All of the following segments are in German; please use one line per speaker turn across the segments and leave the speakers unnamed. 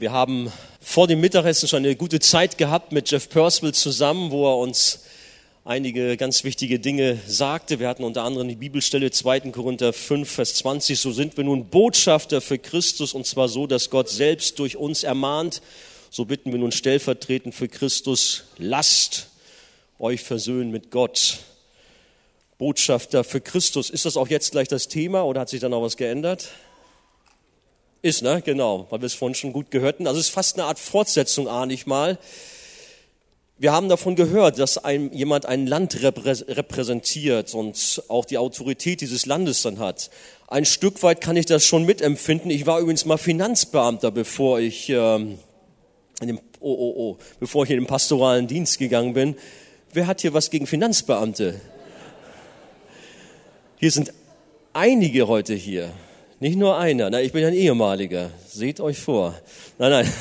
Wir haben vor dem Mittagessen schon eine gute Zeit gehabt mit Jeff Percival zusammen, wo er uns einige ganz wichtige Dinge sagte. Wir hatten unter anderem die Bibelstelle 2. Korinther 5, Vers 20. So sind wir nun Botschafter für Christus und zwar so, dass Gott selbst durch uns ermahnt. So bitten wir nun stellvertretend für Christus, lasst euch versöhnen mit Gott. Botschafter für Christus. Ist das auch jetzt gleich das Thema oder hat sich da noch was geändert? Ist, ne? Genau, weil wir es vorhin schon gut gehörten. Also es ist fast eine Art Fortsetzung, ahne ich mal. Wir haben davon gehört, dass ein, jemand ein Land repräsentiert und auch die Autorität dieses Landes dann hat. Ein Stück weit kann ich das schon mitempfinden. Ich war übrigens mal Finanzbeamter, bevor ich, ähm, in dem, oh, oh, oh, bevor ich in den pastoralen Dienst gegangen bin. Wer hat hier was gegen Finanzbeamte? Hier sind einige heute hier. Nicht nur einer. Na, ich bin ein ehemaliger. Seht euch vor. Nein, nein.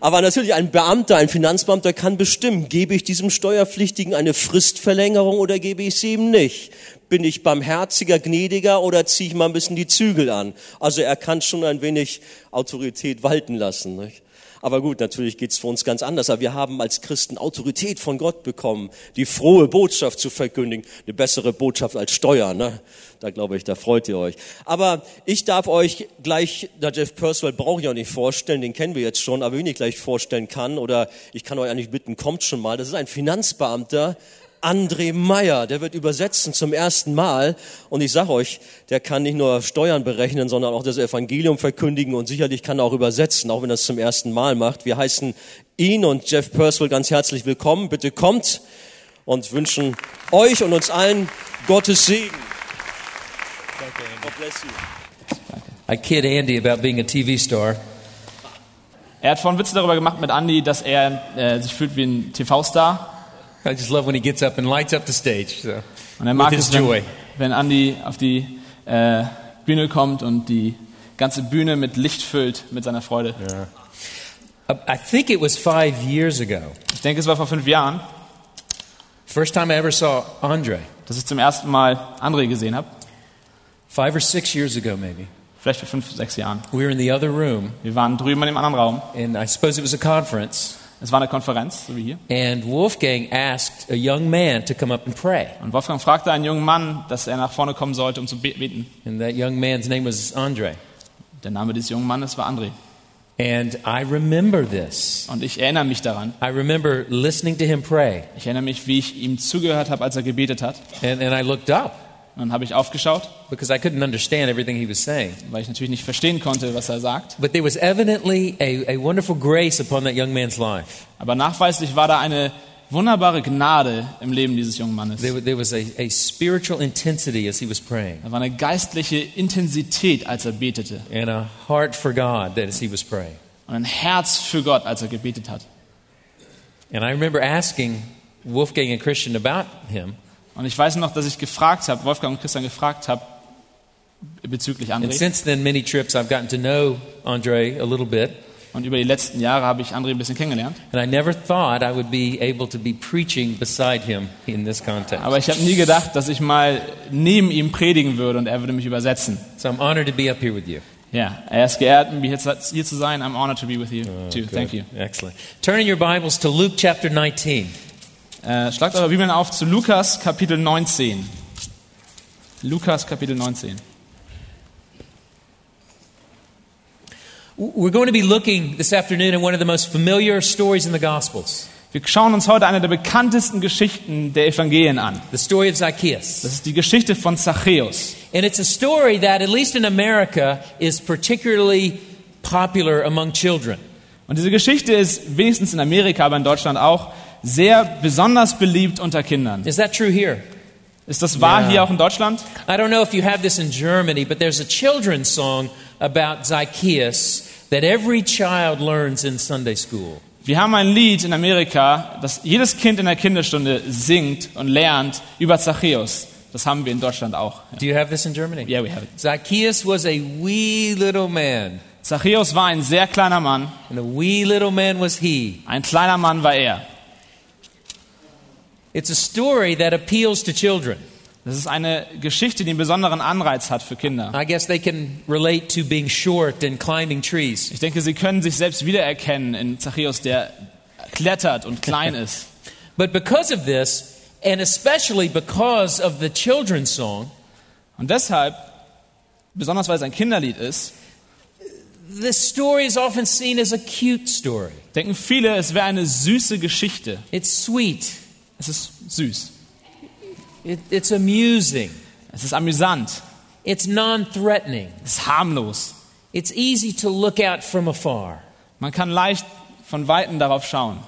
Aber natürlich ein Beamter, ein Finanzbeamter kann bestimmen, gebe ich diesem Steuerpflichtigen eine Fristverlängerung oder gebe ich sie ihm nicht? Bin ich barmherziger, gnädiger oder ziehe ich mal ein bisschen die Zügel an? Also er kann schon ein wenig Autorität walten lassen. Nicht? Aber gut, natürlich geht's für uns ganz anders. Aber wir haben als Christen Autorität von Gott bekommen, die frohe Botschaft zu verkündigen. Eine bessere Botschaft als Steuer. Ne? Da glaube ich, da freut ihr euch. Aber ich darf euch gleich, da Jeff Percival brauche ich auch nicht vorstellen, den kennen wir jetzt schon, aber wen ich gleich vorstellen kann, oder ich kann euch eigentlich bitten, kommt schon mal. Das ist ein Finanzbeamter, André Meyer, der wird übersetzen zum ersten Mal. Und ich sage euch, der kann nicht nur Steuern berechnen, sondern auch das Evangelium verkündigen und sicherlich kann er auch übersetzen, auch wenn er es zum ersten Mal macht. Wir heißen ihn und Jeff Percival ganz herzlich willkommen. Bitte kommt und wünschen euch und uns allen Gottes Segen. God bless
you. I kid Andy about being a TV star.
Er hat vorhin Witze darüber gemacht mit Andy, dass er äh, sich fühlt wie ein TV-Star.
I just love when he gets up and lights up the stage. So,
Und er mag es, wenn, wenn Andy auf die äh, Bühne kommt und die ganze Bühne mit Licht füllt mit seiner Freude.
Uh, I think it was five years ago.
Ich denke, es war vor fünf Jahren,
First time I ever saw Andre.
dass ich zum ersten Mal André gesehen habe.
Five or six years ago, maybe.
Vielleicht vor fünf, sechs Jahren.
We were in the other room,
Wir waren drüben in dem anderen Raum.
and I suppose it was a conference.
Es war eine Konferenz, so wie hier.
And Wolfgang asked a young man to come up and pray.
Und Wolfgang fragte einen jungen Mann, dass er nach vorne kommen sollte, um zu be- beten.
And that young man's name was Andre.
Der Name des jungen Mannes war André.
And I remember this.
Und ich erinnere mich daran.
I remember listening to him pray.
Ich erinnere mich, wie ich ihm zugehört habe, als er gebetet hat.
And, and I looked up
Und dann habe ich aufgeschaut,
because I couldn't understand everything he was saying.
weil ich natürlich nicht verstehen konnte, was er sagt.
But there was evidently a, a wonderful grace upon that young man's life.
Aber nachweislich war da eine wunderbare Gnade im Leben dieses jungen Mannes.
There, there was a, a spiritual intensity as he was praying,
Da war eine geistliche Intensität, als er betete.
and a heart for God as he was praying.
Und ein Herz für Gott, als er gebetet hat.
And I remember asking Wolfgang and Christian about him.
Und ich weiß noch, dass ich gefragt habe, Wolfgang und Christian gefragt habe, bezüglich
And
André.
since then, many trips, I've gotten to know Andre a little bit.
Und über die letzten Jahre habe ich André ein bisschen kennengelernt.
And I never thought I would be able to be preaching beside him in this context.
Aber ich habe nie gedacht, dass ich mal neben ihm predigen würde und er würde mich übersetzen.
So I'm honored to be up here with you.
Ja, er ist geehrt, hier zu sein. I'm honored to be with you too.
Good.
Thank you.
Excellent. Turn in your Bibles to Luke chapter 19.
Äh, schlagt eure Bibeln auf zu Lukas Kapitel 19. Lukas Kapitel 19.
We're going to be looking this afternoon at one of the most familiar stories in the Gospels
Wir schauen uns heute eine der bekanntesten Geschichten der Evangelien an.
the story of Zacchaeus.
Das ist die Geschichte von Zachäus.
And it's a story that, at least in America, is particularly popular among children.
Und diese Geschichte ist wenigstens in Amerika, aber in Deutschland auch sehr besonders beliebt unter Kindern.
Is that true here?
Ist das wahr
Ja.
hier auch in Deutschland?
I don't know if you have this in Germany, but there's a children's song about Zacchaeus that every child learns in Sunday school.
Wir haben ein Lied in Amerika, das jedes Kind in der Kinderstunde singt und lernt über Zachäus. Das haben wir in Deutschland auch.
Do you have this in Germany?
Yeah, we have it.
Zacchaeus was a wee little man,
Zachäus war ein sehr kleiner Mann.
and a wee little man was he.
Ein kleiner Mann war er.
It's a story that appeals to children.
Das ist eine Geschichte, die einen besonderen Anreiz hat für Kinder.
I guess they can relate to being short and climbing trees.
Ich denke, sie können sich selbst wiedererkennen in Zachäus, der klettert und klein ist.
But because of this, and especially because of the children's song,
Und deshalb, besonders weil es ein Kinderlied ist,
this story is often seen as a cute story.
denken viele, es wäre eine süße Geschichte.
It's sweet,
Es ist süß.
it, it's amusing,
Es ist amüsant.
it's non threatening,
Es ist harmlos.
it's easy to look at from afar.
Man kann leicht von Weitem darauf schauen.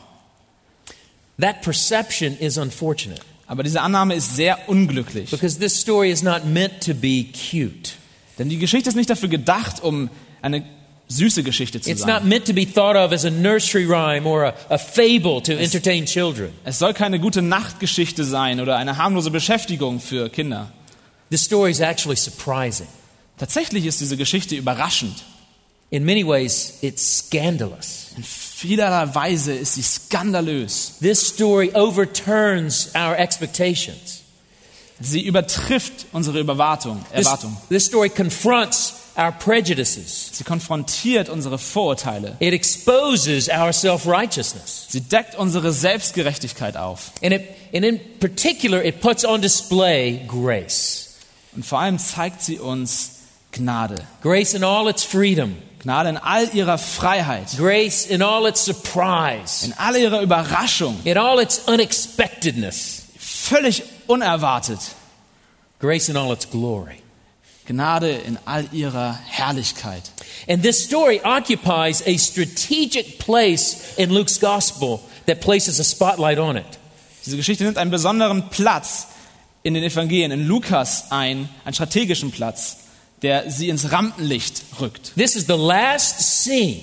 That perception is unfortunate
Aber diese Annahme ist sehr unglücklich.
because this story is not meant to be cute.
Denn die Geschichte ist nicht dafür gedacht, um eine süße Geschichte zu
It's not
sein.
meant to be thought of as a nursery rhyme or a, a fable to entertain children.
Es soll keine gute Nachtgeschichte sein oder eine harmlose Beschäftigung für Kinder.
The story is actually surprising.
Tatsächlich ist diese Geschichte überraschend.
In many ways, it's scandalous.
In vielerlei Weise ist sie skandalös.
This story overturns our expectations.
Sie übertrifft unsere Überwartung,
This,
Erwartung.
this story confronts our prejudices.
Sie konfrontiert unsere Vorurteile.
It exposes our self righteousness.
Sie deckt unsere Selbstgerechtigkeit auf.
And, it, and in particular, it puts on display grace.
Und vor allem zeigt sie uns Gnade.
Grace in all its freedom,
Gnade in all ihrer Freiheit,
grace in all its surprise,
in all ihrer Überraschung,
in all its unexpectedness,
völlig unerwartet.
grace in all its glory.
Gnade in all ihrer Herrlichkeit.
And this story occupies a strategic place in Luke's gospel that places a spotlight on it.
Diese Geschichte nimmt einen besonderen Platz in den Evangelien, in Lukas ein, einen strategischen Platz, der sie ins Rampenlicht rückt.
This is the last scene,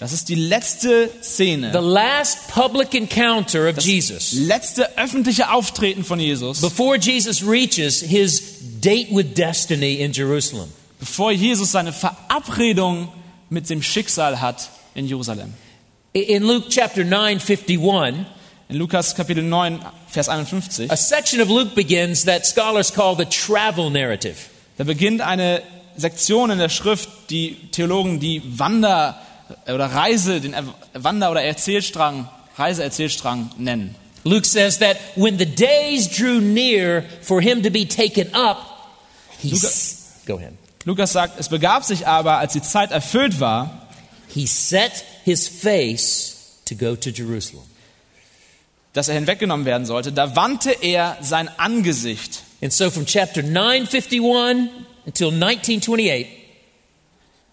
Das ist die letzte
the
Szene,
last public encounter of
das
Jesus
letzte öffentliche Auftreten von Jesus,
before Jesus reaches his date with destiny in Jerusalem.
bevor Jesus seine Verabredung mit dem Schicksal hat in Jerusalem.
In Luke chapter 9, 51,
In Lukas Kapitel 9, Vers 51,
a section of Luke begins that scholars call the travel narrative.
da beginnt eine Sektion in der Schrift, die Theologen die Wander- oder Reise, den Er- Wander- oder Erzählstrang, Reiseerzählstrang nennen.
Luke says that when the days drew near for him to be taken up, he
Luca-
s- go ahead.
Lukas sagt, es begab sich aber, als die Zeit erfüllt war,
He set his face to go to Jerusalem.
dass er hinweggenommen werden sollte, da wandte er sein Angesicht.
And so from chapter 951 until 1928,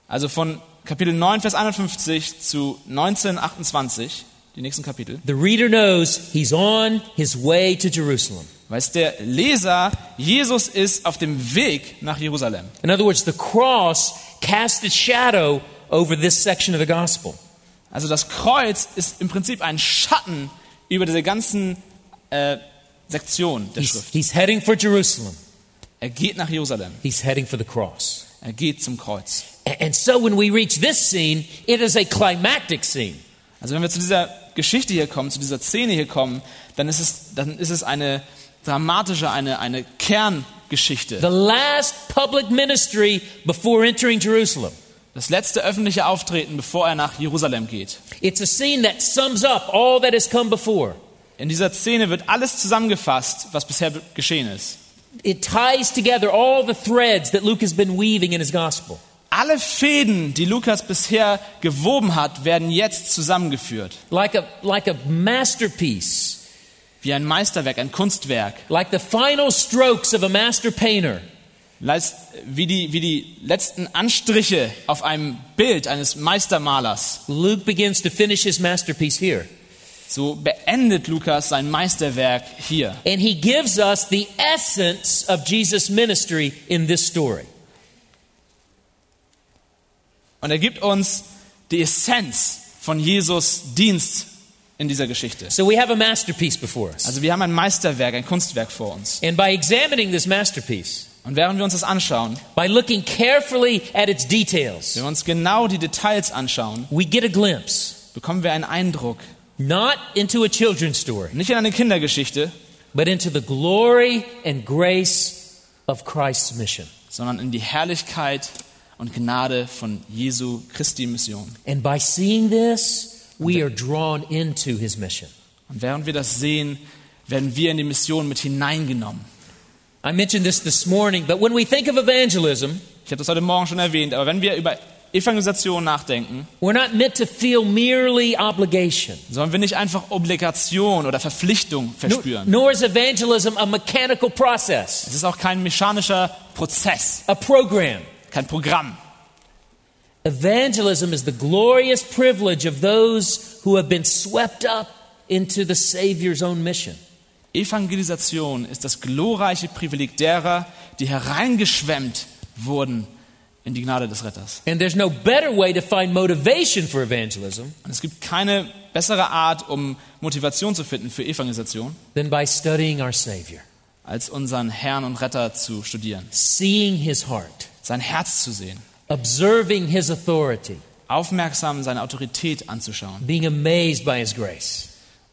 Also von Kapitel 9, Vers 51 zu 19, 28, die nächsten Kapitel,
the reader knows he's on his way to Jerusalem.
Weiß der Leser, Jesus ist auf dem Weg nach Jerusalem.
In other words, the cross cast its shadow over this section of the gospel.
Also das Kreuz ist im Prinzip ein Schatten über diese ganzen äh, Sektion der
He's,
Schrift.
he's heading for Jerusalem.
Er geht nach Jerusalem.
He's heading for the cross.
Er geht zum Kreuz.
And so when we reach this scene, it is a climactic scene.
Also wenn wir zu dieser Geschichte hier kommen, zu dieser Szene hier kommen, dann ist es, dann ist es eine dramatische, eine, eine Kerngeschichte.
The last public ministry before entering Jerusalem.
Das letzte öffentliche Auftreten, bevor er nach Jerusalem geht.
It's a scene that sums up all that has come before.
In dieser Szene wird alles zusammengefasst, was bisher geschehen ist.
It ties together all the threads that Luke has been weaving in his gospel.
Alle Fäden, die Lukas bisher gewoben hat, werden jetzt zusammengeführt.
Like a, like a masterpiece,
Wie ein Meisterwerk, ein Kunstwerk.
like the final strokes of a master painter.
Wie die, wie die letzten Anstriche auf einem Bild eines Meistermalers.
Luke begins to finish his masterpiece here.
So beendet Lukas sein Meisterwerk hier.
And he gives us the essence of Jesus' ministry in this story.
Und er gibt uns die Essenz von Jesus Dienst in dieser Geschichte.
So we have a masterpiece before us.
Also wir haben ein Meisterwerk, ein Kunstwerk vor uns.
And by examining this masterpiece,
Und während wir uns das anschauen,
by looking carefully at its details,
wenn wir uns genau die Details anschauen,
we get a glimpse
bekommen wir einen Eindruck,
not into a children's story,
nicht in eine Kindergeschichte,
but into the glory and grace of Christ's mission.
sondern in die Herrlichkeit und Gnade von Jesu Christi Mission.
And by seeing this, we are drawn into his mission.
Und während wir das sehen, werden wir in die Mission mit hineingenommen.
I mentioned this this morning, but when we think of evangelism,
Ich habe das heute Morgen schon erwähnt, aber wenn wir über Evangelisation nachdenken,
we're not meant to feel merely obligation.
sollen wir nicht einfach Obligation oder Verpflichtung
Nor,
verspüren.
nor is evangelism a mechanical process,
Es ist auch kein mechanischer Prozess,
a program.
kein Programm.
Evangelism is the glorious privilege of those who have been swept up into the Savior's own mission.
Evangelisation ist das glorreiche Privileg derer, die hereingeschwemmt wurden in die Gnade des Retters.
And there's no better way to find motivation for evangelism
Und es gibt keine bessere Art, um Motivation zu finden für Evangelisation,
than by studying our Savior,
als unseren Herrn und Retter zu studieren,
seeing his heart,
sein Herz zu sehen,
observing his authority,
aufmerksam seine Autorität anzuschauen
being amazed by his grace.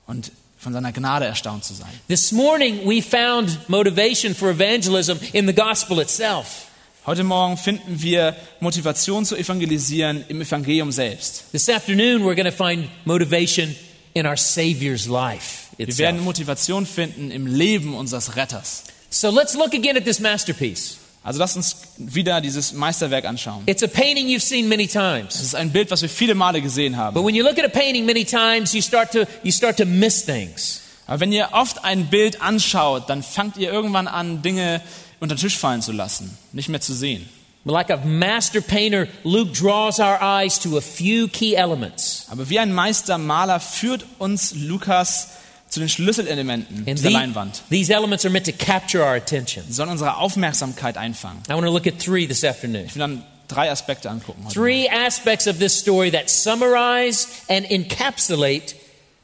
und von seiner Gnade erstaunt zu sein.
This morning we found motivation for evangelism in the gospel itself.
Heute Morgen finden wir Motivation zu evangelisieren im Evangelium selbst.
This afternoon we're going to find motivation in our Savior's life
Wir werden
itself.
Motivation finden im Leben unseres Retters.
So let's look again at this masterpiece.
Also lasst uns wieder dieses Meisterwerk anschauen.
It's a painting you've seen many
Es
times.
ist ein Bild, was wir viele Male gesehen
But
haben.
when you look at a painting many times, you start to you start to miss things.
Aber wenn ihr oft ein Bild anschaut, dann fangt ihr irgendwann an, Dinge unter den Tisch fallen zu lassen, nicht mehr zu sehen.
Like a master painter, Luke draws our eyes to a few key elements.
Aber wie ein Meistermaler führt uns Lukas zu den Schlüsselelementen
And
dieser
the-
Leinwand.
these elements are meant to capture our attention.
Sie sollen unsere Aufmerksamkeit einfangen.
I want to look at three this afternoon.
Ich will dann drei Aspekte angucken. Heute
Three aspects of this story that summarize and encapsulate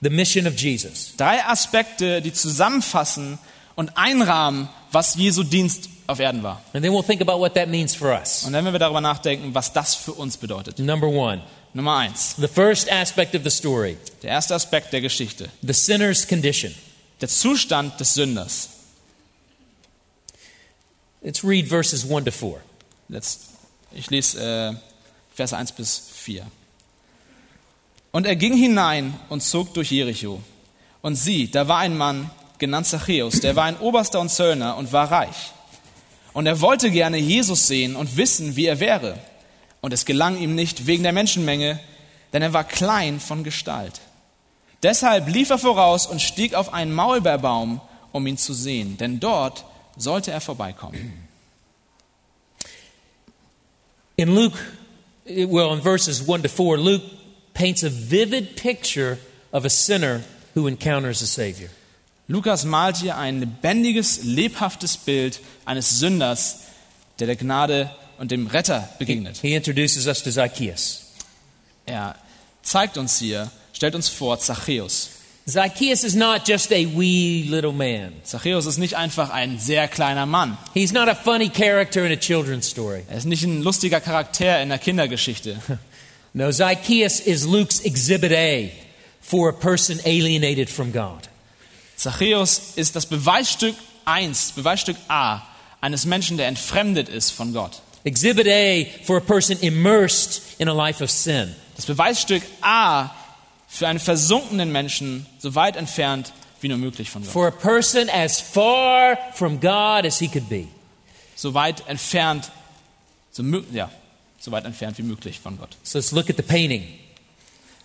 the mission of Jesus.
Drei Aspekte, die zusammenfassen und einrahmen, was Jesu Dienst auf Erden war.
And then we'll think about what that means for us.
Und dann werden wir darüber nachdenken, was das für uns bedeutet.
Number one,
Nummer eins,
the first aspect of the story
der erste Aspekt der Geschichte,
the sinner's condition.
der Zustand des Sünders.
Let's read verses 1 to 4.
Letzt, ich lese äh, Verse 1 bis 4. Und er ging hinein und zog durch Jericho. Und sieh, da war ein Mann, genannt Zachäus, der war ein Oberster und Zöllner und war reich. Und er wollte gerne Jesus sehen und wissen, wie er wäre. Und es gelang ihm nicht wegen der Menschenmenge, denn er war klein von Gestalt. Deshalb lief er voraus und stieg auf einen Maulbeerbaum, um ihn zu sehen, denn dort sollte er vorbeikommen.
In Luke, well, in verses 1 to 4, Luke paints a vivid picture of a sinner who encounters a Savior.
Lukas malt hier ein lebendiges, lebhaftes Bild eines Sünders, der der Gnade und dem Retter begegnet.
He introduces us to Zacchaeus.
Er zeigt uns hier, stellt uns vor, Zachäus.
Zacchaeus is not just a wee little man.
Zachäus ist nicht einfach ein sehr kleiner Mann.
He's not a funny character in a children's story.
Er ist nicht ein lustiger Charakter in der Kindergeschichte.
No, Zacchaeus is Luke's exhibit A for a person alienated from God.
Zachäus ist das Beweisstück 1, Beweisstück A eines Menschen, der entfremdet ist von Gott.
Exhibit A for a person immersed in a life of sin.
Das Beweisstück A für einen versunkenen Menschen, so weit entfernt wie nur möglich von Gott.
For a person as far from God as he could be.
So weit entfernt, so, ja, so weit entfernt wie möglich von Gott.
So let's look at the painting.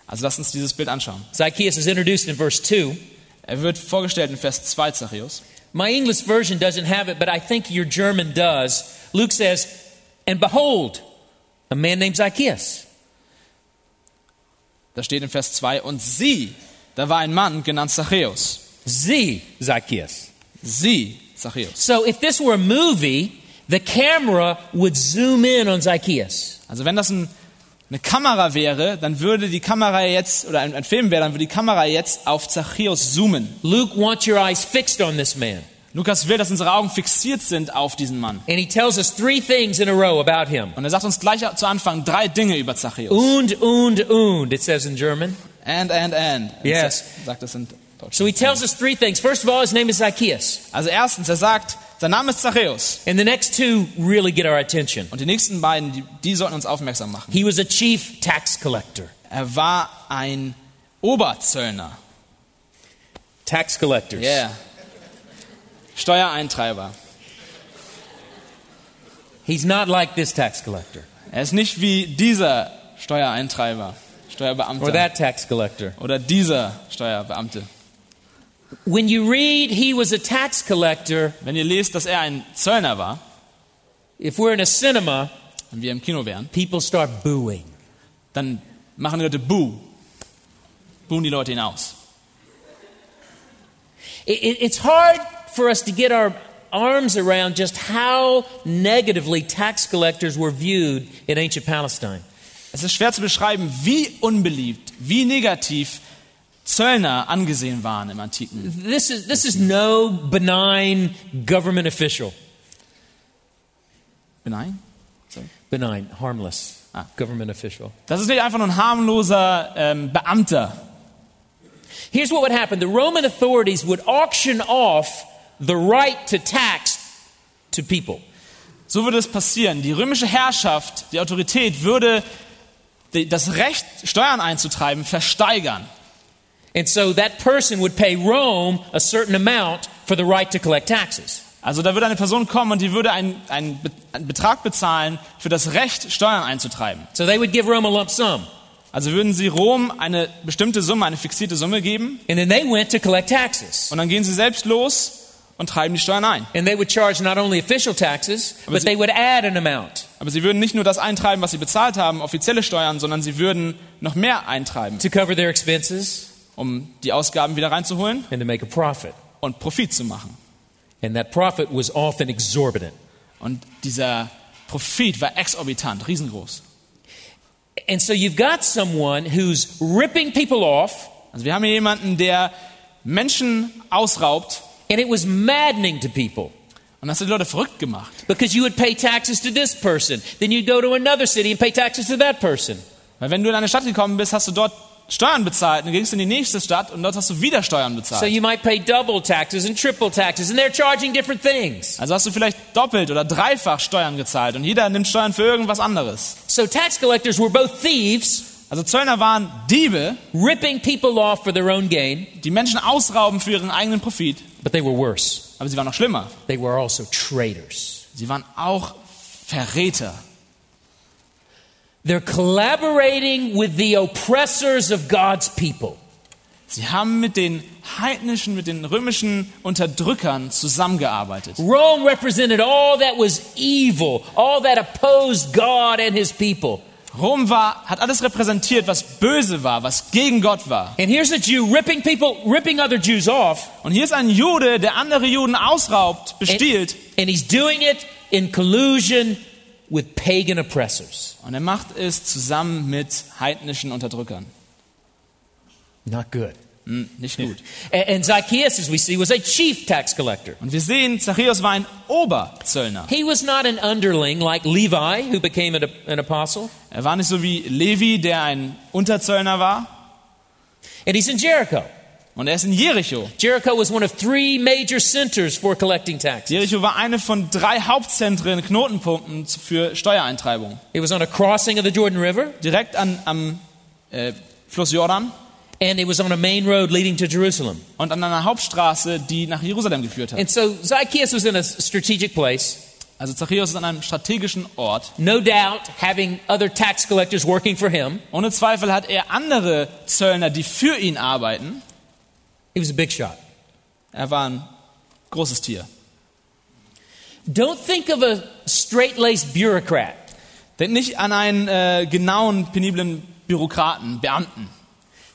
Also lasst uns dieses Bild anschauen.
Zacchaeus is introduced in verse 2.
Er wird vorgestellt in Vers 2 Zachäus.
My English version doesn't have it, but I think your German does. Luke says, And behold, a man named Zacchaeus.
Da steht in Vers 2, und sie, da war ein Mann genannt Zachäus.
Z Zacchaeus.
Sie, Zachäus.
So if this were a movie, the camera would zoom in on Zacchaeus.
Also wenn das ein, eine Kamera wäre, dann würde die Kamera jetzt, oder ein, ein Film wäre, dann würde die Kamera jetzt auf Zachäus zoomen.
Luke wants your eyes fixed on this man.
Lukas will, dass unsere Augen fixiert sind auf diesen Mann.
And he tells us three things in a row about him.
Und er sagt uns gleich zu Anfang drei Dinge über Zachäus.
Und, und, und, it says in German.
And, and, and.
Yes.
Sagt es in
So he tells us three things. First of all, his name is Zacchaeus.
Also erstens, er sagt, sein Name ist Zachäus.
And the next two really get our attention.
Und die nächsten beiden, die, die sollten uns aufmerksam machen.
He was a chief tax collector.
Er war ein Oberzöllner.
Tax collectors.
Yeah. Steuereintreiber.
He's not like this tax collector
Er ist nicht wie dieser Steuereintreiber,
or
Steuerbeamter
that tax collector.
oder dieser Steuerbeamte.
When you read he was a tax collector,
Wenn ihr lest, dass er ein Zöllner war
if we're in a cinema,
und wir im Kino wären,
people start booing.
dann machen die Leute Buh. Buhen die Leute hinaus.
It, it- it's hard for us to get our arms around just how negatively tax collectors were viewed in ancient Palestine.
Es ist schwer zu beschreiben, wie unbeliebt, wie negativ Zöllner angesehen waren im Antiken.
This is, this is no benign government official.
Nein?
Benign, harmless
Ah.
government official.
Das ist nicht einfach nur ein harmloser ähm, Beamter.
Here's what would happen the Roman authorities would auction off the right to tax to people.
So würde es passieren. Die römische Herrschaft, die Autorität würde das Recht, Steuern einzutreiben, versteigern.
And so that person would pay Rome a certain amount for the right to collect taxes.
Also da würde eine Person kommen und die würde einen, einen Betrag bezahlen für das Recht, Steuern einzutreiben.
So they would give Rome a lump sum.
Also würden sie Rom eine bestimmte Summe, eine fixierte Summe geben
And then they went to collect taxes.
und dann gehen sie selbst los und treiben die Steuern ein.
And they would charge not only official taxes, but
sie-
they would add an amount
Aber sie würden nicht nur das eintreiben, was sie bezahlt haben, offizielle Steuern, sondern sie würden noch mehr eintreiben,
to cover their expenses
um die Ausgaben wieder reinzuholen
and to make a profit.
und Profit zu machen.
And that profit was often exorbitant.
Und dieser Profit war exorbitant, riesengroß.
And so you've got someone who's ripping people off,
Also wir haben hier jemanden, der Menschen ausraubt
and it was maddening to people.
und das hat die Leute verrückt gemacht.
Because you would pay taxes to this person, then you'd go to another city and pay taxes to that person.
Weil wenn du in eine Stadt gekommen bist, hast du dort Steuern bezahlt, dann gingst du in die nächste Stadt und dort hast du wieder Steuern
So
bezahlt.
you might pay double taxes and triple taxes, and they're charging different things.
Also hast du vielleicht doppelt oder dreifach Steuern gezahlt und jeder nimmt Steuern für irgendwas anderes.
So tax collectors were both thieves,
Also Zöllner waren Diebe,
ripping people off for their own gain,
die Menschen ausrauben für ihren eigenen Profit,
but they were worse.
aber sie waren noch schlimmer.
They were also traitors.
Sie waren auch Verräter.
They're collaborating with the oppressors of God's people.
Sie haben mit den heidnischen, mit den römischen Unterdrückern zusammengearbeitet.
Rome represented all that was evil, all that opposed God and his people.
Rom war, hat alles repräsentiert, was böse war, was gegen Gott war.
And here's a Jew ripping people, ripping other Jews off,
Und hier ist ein Jude, der andere Juden ausraubt,
and,
bestiehlt.
and he's doing it in collusion with pagan oppressors.
Und er macht es zusammen mit heidnischen Unterdrückern.
Not good.
Hm, nicht gut.
And, Zacchaeus, as we see, was a chief tax collector.
Und wir sehen, Zachäus war ein Oberzöllner.
He was not an underling like Levi, who became an, an apostle.
Er war nicht so wie Levi, der ein Unterzöllner war.
And he's in Jericho.
Und er ist in Jericho.
Jericho was one of three major centers for collecting taxes.
Jericho war eine von drei Hauptzentren, Knotenpunkten für Steuereintreibung.
It was on a crossing of the Jordan River,
Direkt an, am äh, Fluss Jordan
and it was on a main road leading to Jerusalem.
und an einer Hauptstraße, die nach Jerusalem geführt hat.
And so Zacchaeus was in a strategic place,
Also Zachäus ist an einem strategischen Ort.
no doubt having other tax collectors working for him.
Ohne Zweifel hat er andere Zöllner, die für ihn arbeiten.
He was a big shot.
Er war ein großes Tier.
Don't think of a straight laced bureaucrat.
Denk nicht an einen äh, genauen, peniblen Bürokraten, Beamten.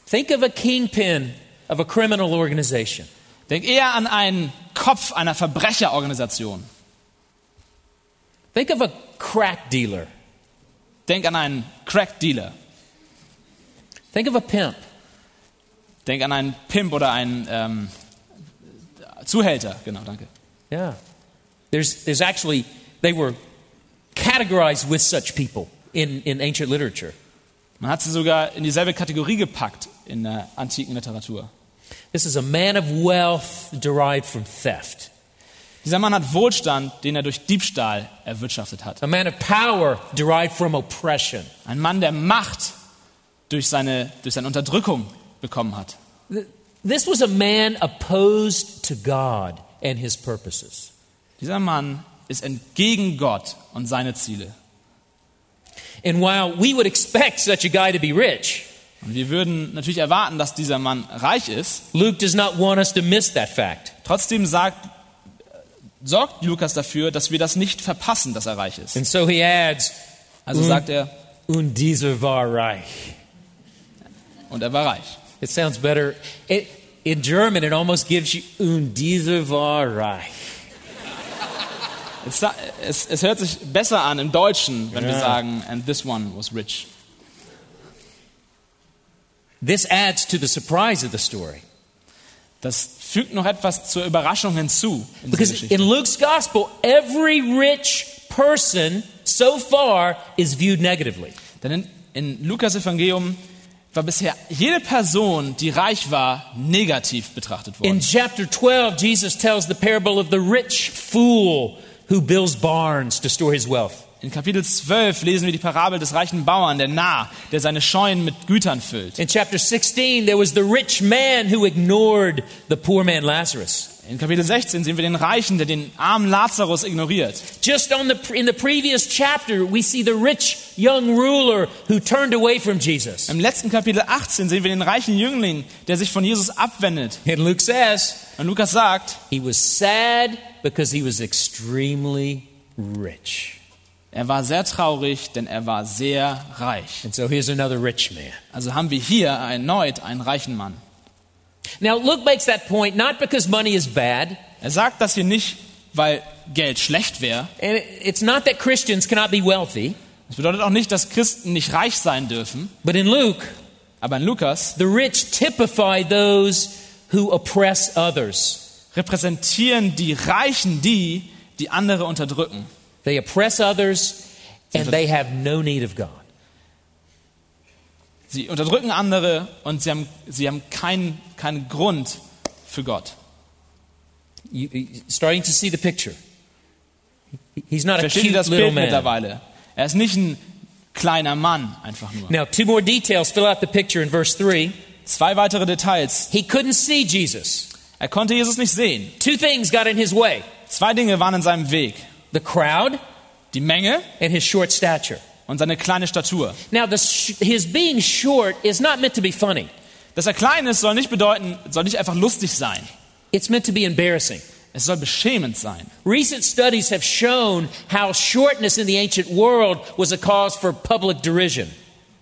Think of a kingpin of a criminal organization.
Denk eher an einen Kopf einer Verbrecherorganisation.
Think of a crack dealer.
Denk an einen Crack-Dealer.
Think of a pimp.
Denk an einen Pimp oder einen ähm, Zuhälter. Genau, danke.
Yeah. There's, there's actually, they were categorized with such people in, in ancient literature.
Man hat sie sogar in dieselbe Kategorie gepackt in der antiken Literatur.
This is a man of wealth derived from theft,
Dieser Mann hat Wohlstand, den er durch Diebstahl erwirtschaftet hat.
a man of power derived from oppression.
Ein Mann, der Macht durch seine, durch seine Unterdrückung bekommen hat.
Th- This was a man opposed to God and his purposes.
Dieser Mann ist entgegen Gott und seine Ziele.
And while we would expect such a guy to be rich,
Und wir würden natürlich erwarten, dass dieser Mann reich ist.
Luke does not want us to miss that fact.
Trotzdem sagt, sorgt Lukas dafür, dass wir das nicht verpassen, dass er reich ist.
And so he adds,
Also sagt er,
Und dieser war reich.
und er war reich.
It sounds better. It, in German, it almost gives you, Und dieser war reich.
Es, es, es hört sich besser an im Deutschen, wenn wir
Ja.
sagen, and this one was rich.
This adds to the surprise of the story.
Das fügt noch etwas zur Überraschung hinzu. In
Because in Luke's gospel, every rich person so far is viewed negatively.
Denn in, in Lukas Evangelium war bisher jede Person, die reich war, negativ betrachtet worden.
In chapter 12, Jesus tells the parable of the rich fool who builds barns to store his wealth.
In Kapitel 12 lesen wir die Parabel des reichen Bauern, der Narr, der seine Scheunen mit Gütern füllt.
In chapter 16, there was the rich man who ignored the poor man Lazarus.
In Kapitel 16 sehen wir den Reichen, der den armen Lazarus ignoriert.
Just the, in the previous chapter, we see the rich young ruler who turned away from Jesus.
Im letzten Kapitel 18 sehen wir den reichen Jüngling, der sich von Jesus abwendet.
And Luke says,
Und Lukas sagt,
he was sad because he was extremely rich.
Er war sehr traurig, denn er war sehr reich.
And so here's another rich man.
Also haben wir hier erneut einen reichen Mann.
Now, Luke makes that point not because money is bad,
Er sagt das hier nicht, weil Geld schlecht wäre.
and it's not that Christians cannot be wealthy,
Das bedeutet auch nicht, dass Christen nicht reich sein dürfen.
but in Luke,
Aber in Lukas
the rich typify those who oppress others.
repräsentieren die Reichen die, die andere unterdrücken.
They oppress others, and they have no need of God.
Sie unterdrücken andere und sie haben, sie haben keinen, keinen Grund für Gott.
You, you- starting to see the picture. He- He's not a
Versteht ihr
cute
das Bild
man.
mittlerweile? Er ist nicht ein kleiner Mann, einfach nur.
Now, two more details fill out the picture in verse 3.
Zwei weitere Details.
He couldn't see Jesus.
Er konnte Jesus nicht sehen.
Two things got in his way
Zwei Dinge waren in seinem Weg.
The crowd
Die Menge
and his short stature.
und seine kleine Statur.
Now, the sh- his being short is not meant to be funny,
Dass er klein ist, soll nicht bedeuten, soll nicht einfach lustig sein.
it's meant to be embarrassing.
Es soll beschämend sein.
Recent studies have shown how shortness in the ancient world was a cause for public derision.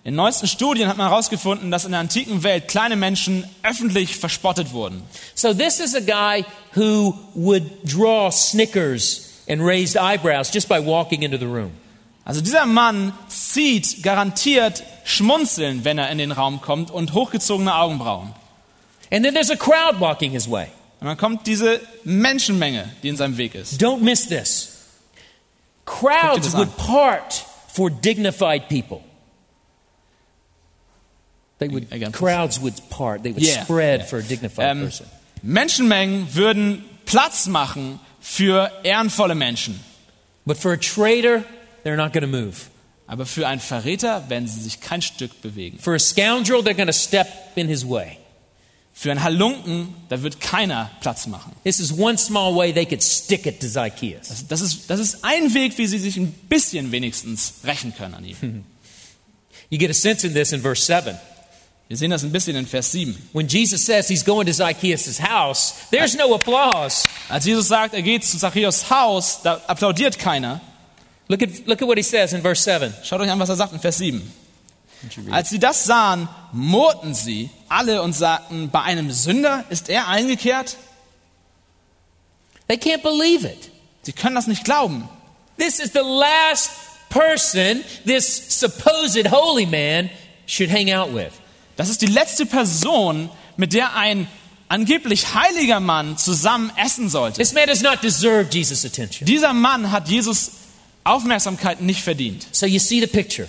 In neuesten Studien hat man herausgefunden, dass in der antiken Welt kleine Menschen öffentlich verspottet wurden.
So, this is a guy who would draw snickers and raised eyebrows just by walking into the room.
Also dieser Mann zieht garantiert Schmunzeln, wenn er in den Raum kommt und hochgezogene Augenbrauen.
And then there's a crowd walking his way.
Und dann kommt diese Menschenmenge, die in seinem Weg ist.
Don't miss this. Crowds would part for dignified people. They would,
Again,
crowds would part. They would
Yeah,
spread
yeah.
for a dignified
Ähm,
person.
Menschenmengen würden Platz machen für ehrenvolle Menschen.
But for a traitor, they're not going to move.
Aber für einen Verräter werden sie sich kein Stück bewegen.
For a scoundrel, they're going to step in his way.
Für einen Halunken, da wird keiner Platz machen.
This is one small way they could stick it to Zacchaeus.
Das, das, ist, das ist ein Weg, wie sie sich ein bisschen wenigstens rächen können an ihm.
You get a sense in this in verse 7.
Wir sehen das ein bisschen in Vers 7.
When Jesus says he's going to Zacchaeus' house, there's no applause.
Als Jesus sagt, er geht zu Zachäus Haus, da applaudiert keiner.
Look at, look at what he says in verse 7.
Schaut euch an, was er sagt in Vers 7. Als sie das sahen, murrten sie alle und sagten, bei einem Sünder ist er eingekehrt?
They can't believe it.
Sie können das nicht glauben.
This is the last person this supposed holy man should hang out with.
Das ist die letzte Person, mit der ein angeblich heiliger Mann zusammen essen sollte.
This man does not deserve Jesus' attention.
Dieser Mann hat Jesus Aufmerksamkeit nicht verdient.
So you see the picture.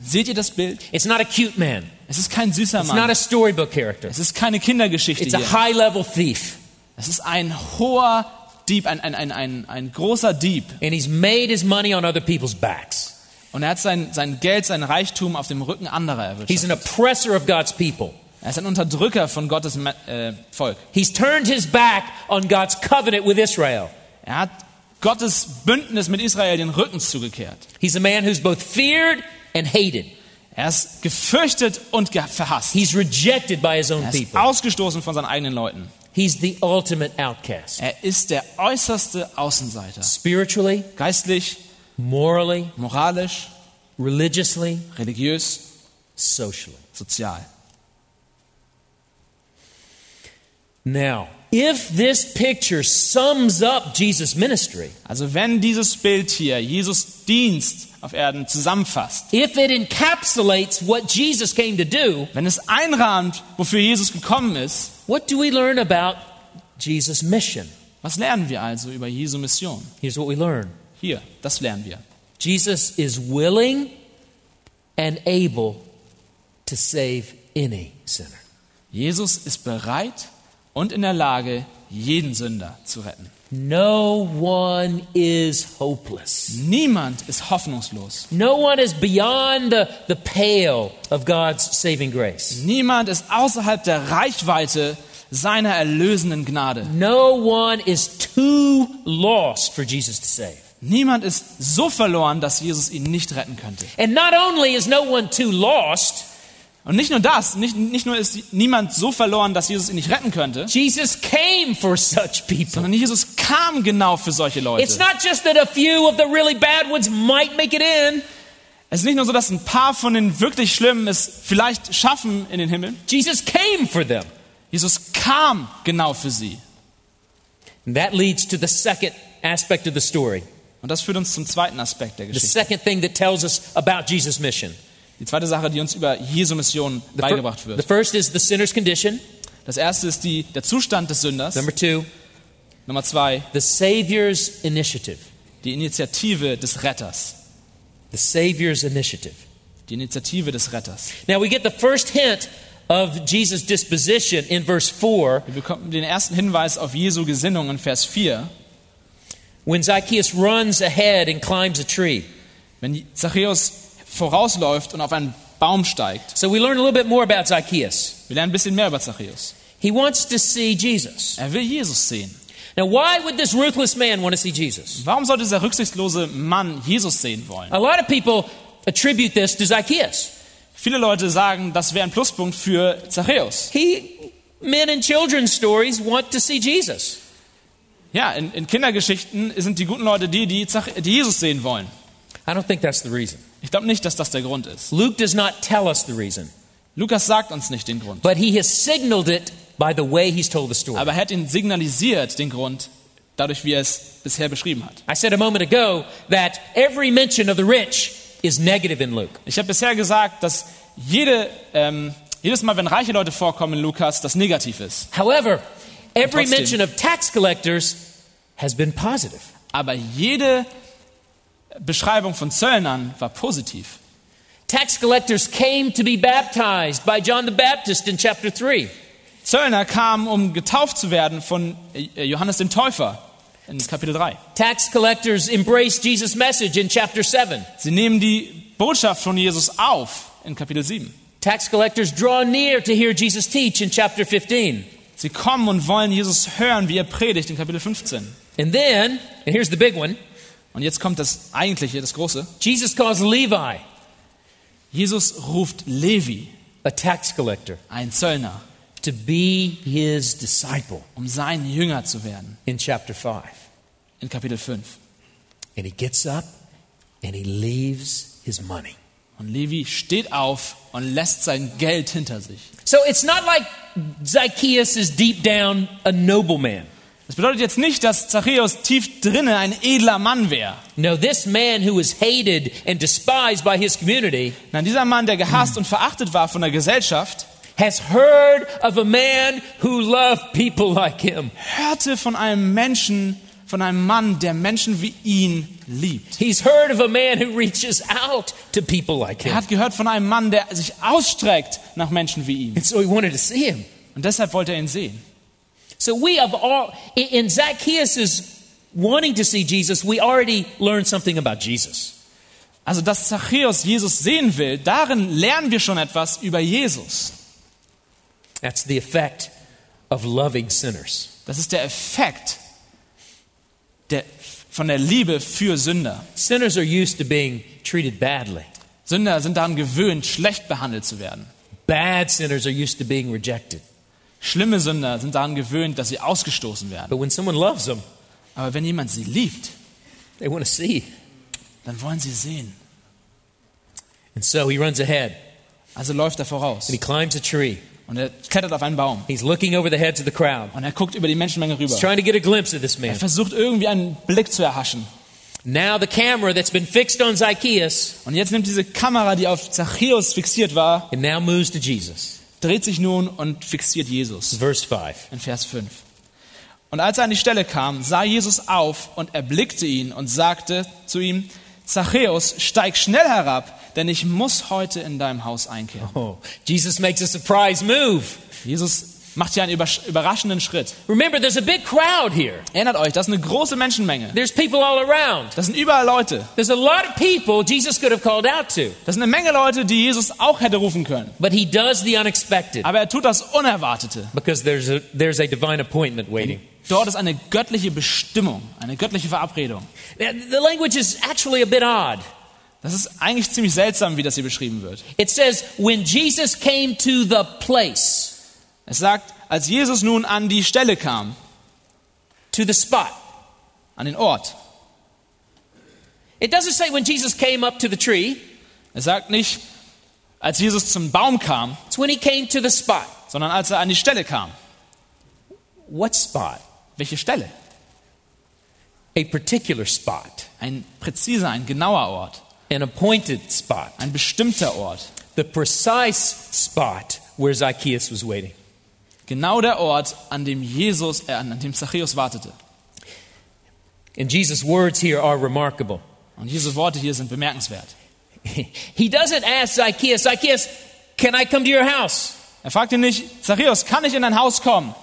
Seht ihr das Bild?
It's not a cute man.
Es ist kein süßer
It's not a
Mann.
storybook character.
Es ist keine Kindergeschichte
It's a high level thief.
Es ist ein hoher Dieb, ein, ein, ein, ein, ein großer Dieb.
And he's made his money on other people's backs.
Und er hat sein, sein Geld, sein Reichtum auf dem Rücken anderer
He's
erwischt.
an oppressor of God's people.
Er ist ein Unterdrücker von Gottes Me- äh, Volk.
He's turned his back on God's covenant with Israel.
Er hat Gottes Bündnis mit Israel den Rücken zugekehrt.
He's a man who's both feared and hated.
Er ist gefürchtet und ge verhasst.
He's rejected by his own
Er ist
people.
ausgestoßen von seinen eigenen Leuten.
He's the ultimate outcast.
Er ist der äußerste Außenseiter.
Spiritually,
Geistlich,
morally,
moralisch,
religiously,
religiös,
socially.
sozial.
Now, if this picture sums up Jesus' ministry,
Also wenn dieses Bild hier Jesus Dienst auf Erden zusammenfasst,
if it encapsulates what Jesus came to do,
wenn es einrahmt, wofür Jesus gekommen ist,
what do we learn about Jesus' mission?
was lernen wir also über Jesu Mission?
Here's what we learn
Hier, das lernen wir.
Jesus is willing and able to save any sinner.
Jesus ist bereit und in der Lage, jeden Sünder zu retten.
No one is hopeless.
Niemand ist hoffnungslos.
No one is beyond the, the pale of God's saving grace.
Niemand ist außerhalb der Reichweite seiner erlösenden Gnade.
No one is too lost for Jesus to save.
Niemand ist so verloren, dass Jesus ihn nicht retten könnte.
And not only is no one too lost,
Und nicht nur das, nicht, nicht nur ist niemand so verloren, dass Jesus ihn nicht retten könnte,
Jesus came for such people.
sondern Jesus kam genau für solche Leute.
It's not just that a few of the really bad ones might make it in.
Es ist nicht nur so, dass ein paar von den wirklich Schlimmen es vielleicht schaffen in den Himmel.
Jesus came for them.
Jesus kam genau für sie.
And that leads to the second aspect of the story.
Und das führt uns zum zweiten Aspekt der
The
Geschichte.
second thing that tells us about Jesus' mission.
Die zweite Sache, die uns über Jesu Mission
The,
beigebracht
the
wird.
first is the sinner's condition.
Das erste ist die, der Zustand des Sünders.
Number two,
Nummer zwei,
the Savior's initiative.
die Initiative des Retters.
The Savior's initiative.
Die Initiative des Retters.
Now we get the first hint of Jesus' disposition in verse 4
Wir bekommen den ersten Hinweis auf Jesu Gesinnung in Vers 4,
when Zacchaeus runs ahead and climbs a tree.
wenn Zachäus vorausläuft und auf einen Baum steigt.
So we learn a little bit more about Zacchaeus.
Wir lernen ein bisschen mehr über Zachäus.
He wants to see Jesus.
Er will Jesus sehen.
Now, why would this ruthless man want to see Jesus?
Warum sollte dieser rücksichtslose Mann Jesus sehen wollen?
A lot of people attribute this to Zacchaeus.
Viele Leute sagen, das wäre ein Pluspunkt für Zachäus.
He, men in children's stories want to see Jesus.
Ja, in, in Kindergeschichten sind die guten Leute die, die, die Jesus sehen wollen.
I don't think that's the reason.
Ich glaube nicht, dass das der Grund ist.
Luke does not tell us the reason,
Lukas sagt uns nicht den Grund.
but he has signaled it by the way he's told the story.
Aber er hat ihn signalisiert, den Grund, dadurch, wie er es bisher beschrieben hat.
I said a moment ago that every mention of the rich is negative in Luke.
Ich habe bisher gesagt, dass jede, ähm, jedes Mal, wenn reiche Leute vorkommen in Lukas, das negativ ist.
However, every
trotzdem-
mention of tax collectors has been positive.
Aber jede Beschreibung von Zöllnern war positiv.
Tax collectors came to be baptized by John the Baptist in chapter 3.
Zöllner kamen, um getauft zu werden von äh, Johannes dem Täufer in Kapitel 3.
Tax collectors embraced Jesus' message in chapter 7.
Sie nehmen die Botschaft von Jesus auf in Kapitel 7.
Tax collectors draw near to hear Jesus teach in chapter 15.
Sie kommen und wollen Jesus hören, wie er predigt in Kapitel 15.
And then, and here's the big one
Und jetzt kommt das eigentliche, das große.
Jesus calls Levi
Jesus ruft Levi,
a tax collector
ein Zöllner,
to be his disciple
um sein Jünger zu werden
in chapter 5.
in Kapitel 5.
And he gets up and he leaves his money.
Und Levi steht auf und lässt sein Geld hinter sich.
So it's not like Zacchaeus is deep down a nobleman.
Das bedeutet jetzt nicht, dass Zachäus tief drinne ein edler Mann wäre.
No, this man who was hated and despised by his community
Nein, dieser Mann, der gehasst und verachtet war von der Gesellschaft,
has heard of a man who loved people like him.
hörte von einem Menschen von einem Mann, der Menschen wie ihn liebt.
He's heard of a man who reaches out to people like
Er
him.
hat gehört von einem Mann, der sich ausstreckt nach Menschen wie ihm.
And so he wanted to see him.
Und deshalb wollte er ihn sehen.
So we have all, in- in Zacchaeus' wanting to see Jesus, we already learned something about Jesus.
Also, dass Zachäus Jesus sehen will, darin lernen wir schon etwas über Jesus.
That's the effect of loving sinners.
Das ist der Effekt von der Liebe für Sünder.
Sinners are used to being treated badly.
Sünder sind daran gewöhnt, schlecht behandelt zu werden.
Bad sinners are used to being rejected.
Schlimme Sünder sind daran gewöhnt, dass sie ausgestoßen werden.
But when someone loves them,
Aber wenn jemand sie liebt,
they want to see.
dann wollen sie sehen.
And so he runs ahead
Also läuft er voraus
and he climbs a tree.
Und er klettert auf einen Baum
He's looking over the heads of the crowd.
und er guckt über die Menschenmenge rüber.
He's trying to get a glimpse of this
Er
man.
versucht irgendwie einen Blick zu erhaschen.
Now the camera that's been fixed on Zacchaeus
Und jetzt nimmt diese Kamera, die auf Zachäus fixiert war,
and now moves to Jesus.
dreht sich nun und fixiert Jesus.
Verse 5.
In Vers 5. Und als er an die Stelle kam, sah Jesus auf und erblickte ihn und sagte zu ihm, Zachäus, steig schnell herab, denn ich muss heute in deinem Haus einkehren.
Oh, Jesus makes a surprise move.
Jesus macht hier einen überraschenden Schritt.
Remember, there's a big crowd here.
Erinnert euch, das ist eine große Menschenmenge.
There's people all around.
Das sind überall Leute.
There's a lot of people Jesus could have called out to,
Das sind eine Menge Leute, die Jesus auch hätte rufen können.
but he does the unexpected
Aber er tut das Unerwartete.
because there's a, there's a divine appointment waiting.
Dort ist eine göttliche Bestimmung, eine göttliche Verabredung.
The language is actually a bit odd.
Das ist eigentlich ziemlich seltsam, wie das hier beschrieben wird.
It says, when Jesus came to the place,
Es sagt, als Jesus nun an die Stelle kam,
to the spot.
an den Ort.
It doesn't say when Jesus came up to the tree,
Es sagt nicht, als Jesus zum Baum kam,
it's when he came to the spot.
sondern als er an die Stelle kam.
What spot?
Welche Stelle?
A particular spot,
Ein präziser, ein genauer Ort.
an appointed spot,
Ein bestimmter Ort.
the precise spot where Zacchaeus was waiting.
Genau der Ort, an dem Jesus, äh, an dem Zachäus wartete.
And Jesus' words here are remarkable.
Und diese Worte hier sind bemerkenswert.
He doesn't ask Zacchaeus, Zacchaeus, can I come to your house?
Er fragt ihn nicht, Zachäus, kann ich in dein Haus kommen?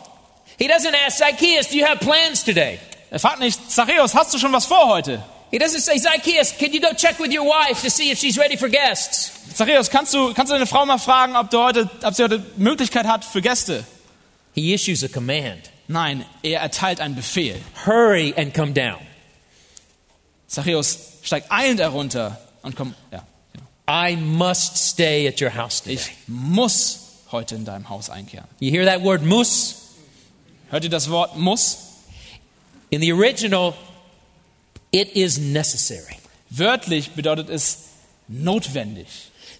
He doesn't ask Zacchaeus, do you have plans today?
Er fragt nicht, Zachäus, hast du schon was vor heute?
He doesn't say, Zacchaeus, can you go check with your wife to see if she's ready for guests?
Zachäus, kannst du, kannst du deine Frau mal fragen, ob, du heute, ob sie heute Möglichkeit hat für Gäste?
He issues a command
Nein, er erteilt einen Befehl.
hurry and come down.
Zachäus, steig eilend herunter und komm, ja, genau.
I must stay at your house today.
Ich muss heute in deinem Haus einkehren.
You hear that word muss?
Hört ihr das Wort muss?
In the original, it is necessary.
Wörtlich bedeutet es notwendig.